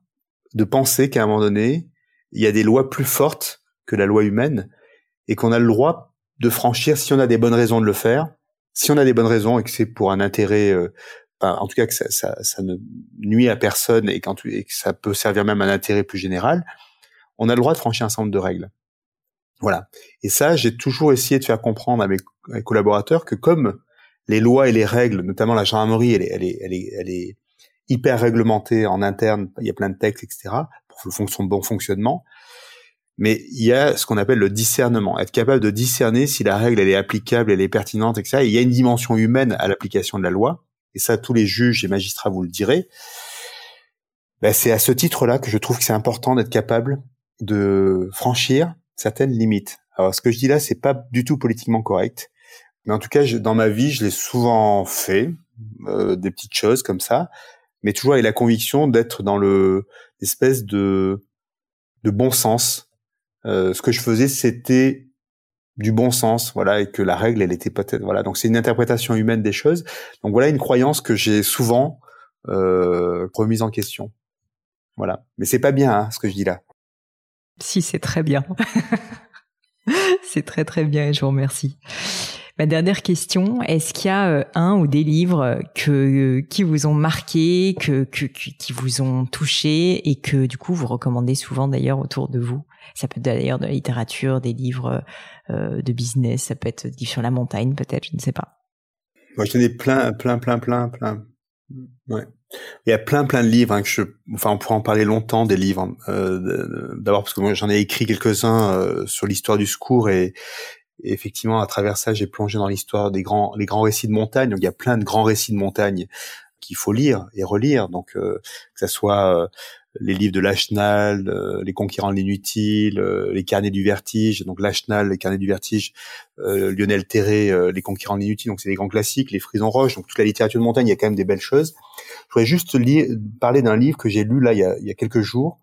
de penser qu'à un moment donné, il y a des lois plus fortes que la loi humaine, et qu'on a le droit de franchir si on a des bonnes raisons de le faire. Si on a des bonnes raisons et que c'est pour un intérêt, euh, en tout cas que ça, ça, ça, ne nuit à personne et, quand, et que ça peut servir même à un intérêt plus général, on a le droit de franchir un certain nombre de règles. Voilà. Et ça, j'ai toujours essayé de faire comprendre à mes, collaborateurs que comme les lois et les règles, notamment la gendarmerie, elle est, elle est, elle est, hyper réglementée en interne, il y a plein de textes, etc., pour fonction, bon fonctionnement. Mais il y a ce qu'on appelle le discernement, être capable de discerner si la règle elle est applicable, elle est pertinente, etc. Et il y a une dimension humaine à l'application de la loi, et ça tous les juges et magistrats vous le direz. Ben, c'est à ce titre-là que je trouve que c'est important d'être capable de franchir certaines limites. Alors ce que je dis là, c'est pas du tout politiquement correct, mais en tout cas, dans ma vie, je l'ai souvent fait, euh, des petites choses comme ça, mais toujours avec la conviction d'être dans le espèce de de bon sens. Euh, ce que je faisais, c'était du bon sens, voilà, et que la règle, elle était peut-être, voilà. Donc c'est une interprétation humaine des choses. Donc voilà une croyance que j'ai souvent euh, remise en question. Voilà, mais c'est pas bien hein, ce que je dis là. Si, c'est très bien. [laughs] c'est très très bien et je vous remercie. Ma dernière question, est-ce qu'il y a euh, un ou des livres que qui vous ont marqué, qui vous ont touché et que du coup vous recommandez souvent d'ailleurs autour de vous? Ça peut être d'ailleurs de la littérature, des livres euh, de business, ça peut être des livres sur la montagne peut-être, je ne sais pas. Moi, je tenais plein, plein, plein, plein, plein. Ouais. Il y a plein plein de livres hein, enfin on pourrait en parler longtemps des livres. Euh, D'abord parce que moi j'en ai écrit quelques-uns euh, sur l'histoire du secours et, effectivement à travers ça j'ai plongé dans l'histoire des grands les grands récits de montagne. Donc il y a plein de grands récits de montagne qu'il faut lire et relire. Donc euh, que ça soit les livres de Lachenal, euh, Les Conquérants de l'inutile, euh, Les Carnets du Vertige, donc Lachenal, Les Carnets du Vertige, euh, Lionel Terré, Les Conquérants de l'inutile, donc c'est des grands classiques, Les Frisons Roches, donc toute la littérature de montagne, il y a quand même des belles choses. Je voudrais juste parler d'un livre que j'ai lu là il y, a, il y, a, quelques jours,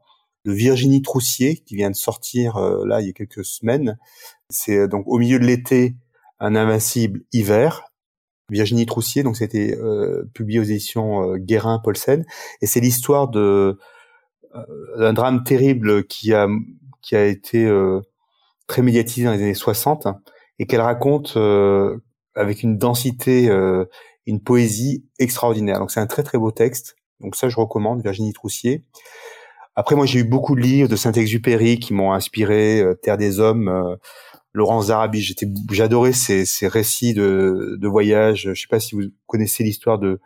de Virginie Troussier, qui vient de sortir là il y a quelques semaines. C'est donc au milieu de l'été, un invincible hiver, Virginie Troussier, donc c'était euh, publié aux éditions euh, Guérin-Paulsen, et c'est l'histoire de euh, un drame terrible qui a qui a été euh, très médiatisé dans les années 60 et qu'elle raconte euh, avec une densité, une poésie extraordinaire. Donc c'est un très très beau texte. Donc ça je recommande Virginie Troussier. Après moi j'ai eu beaucoup de livres de Saint-Exupéry qui m'ont inspiré, Terre des hommes, Laurence Zarabi. J'étais, j'adorais ces, ces récits de, de voyage. Je sais pas si vous connaissez l'histoire de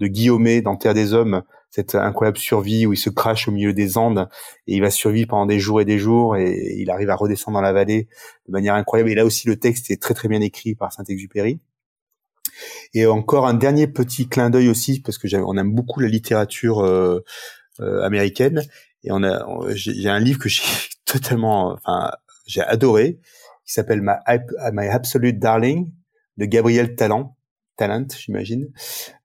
de Guillaume dans Terre des hommes cette incroyable survie où il se crache au milieu des Andes et il va survivre pendant des jours et des jours et il arrive à redescendre dans la vallée de manière incroyable. Et là aussi, le texte est très très bien écrit par Saint-Exupéry. Et encore un dernier petit clin d'œil aussi parce que on aime beaucoup la littérature euh, euh, américaine et on a j'ai un livre que j'ai [laughs] totalement enfin j'ai adoré qui s'appelle My, My Absolute Darling de Gabriel Talent Talent, j'imagine,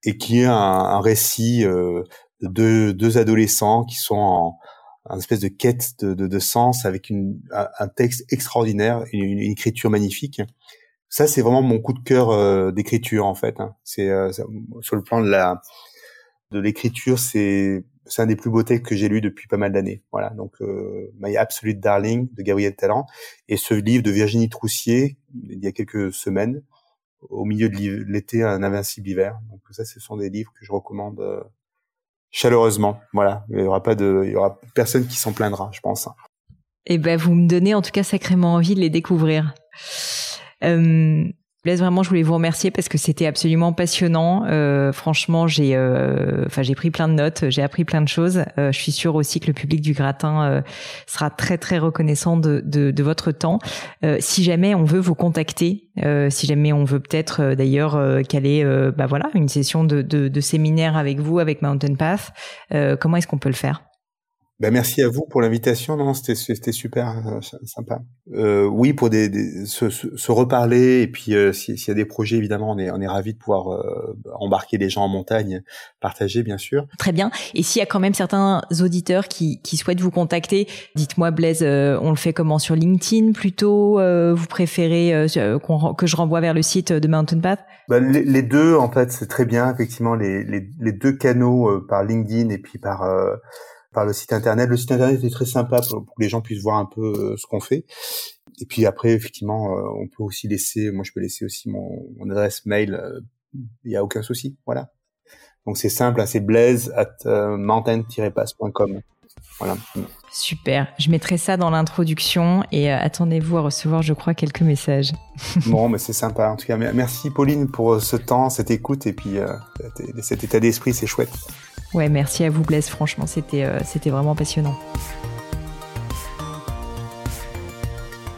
et qui est un, un récit euh, de deux, adolescents qui sont en, en espèce de quête de, de, de sens avec une, un, texte extraordinaire, une, une, écriture magnifique. Ça, c'est vraiment mon coup de cœur euh, d'écriture en fait. Hein. C'est euh, sur le plan de la de l'écriture, c'est c'est un des plus beaux textes que j'ai lu depuis pas mal d'années. Voilà, donc euh, My Absolute Darling de Gabriel Talent et ce livre de Virginie Troussier il y a quelques semaines au milieu de l'été un invincible hiver. Donc ça, ce sont des livres que je recommande euh, chaleureusement. Voilà, il y aura pas de, il y aura personne qui s'en plaindra, je pense. Eh ben, vous me donnez en tout cas sacrément envie de les découvrir. Euh, Blaise, vraiment, je voulais vous remercier parce que c'était absolument passionnant. Euh, franchement, j'ai, euh, enfin, j'ai pris plein de notes, j'ai appris plein de choses. Euh, je suis sûre aussi que le public du gratin euh, sera très très reconnaissant de, de, de votre temps. Euh, si jamais on veut vous contacter, si jamais on veut peut-être d'ailleurs caler, bah voilà, une session de, de, de séminaire avec vous, avec Mountain Path, comment est-ce qu'on peut le faire? Ben merci à vous pour l'invitation. Non, c'était c'était super euh, sympa. Euh, oui, pour des, des se, se, reparler et puis euh, s'il y a des projets, évidemment, on est on est ravi de pouvoir euh, embarquer les gens en montagne, partager bien sûr. Très bien. Et s'il y a quand même certains auditeurs qui qui souhaitent vous contacter, dites-moi Blaise, on le fait comment? Sur LinkedIn plutôt Vous préférez que je renvoie vers le site de Mountain Path? Ben, les, les, deux, en fait, c'est très bien. Effectivement, les, les, les deux canaux par LinkedIn et puis par par le site internet. Le site internet est très sympa pour, que les gens puissent voir un peu euh, ce qu'on fait. Et puis après, effectivement, euh, on peut aussi laisser, moi je peux laisser aussi mon, mon adresse mail, euh, il n'y a aucun souci, voilà. Donc c'est simple, hein, c'est blaise at mountain-pass.com. Voilà. Super. Je mettrai ça dans l'introduction et attendez-vous à recevoir, je crois, quelques messages. [laughs] bon, mais c'est sympa. En tout cas, merci Pauline pour ce temps, cette écoute et puis cet état d'esprit, c'est chouette. Ouais, merci à vous Blaise, franchement, c'était euh, c'était vraiment passionnant.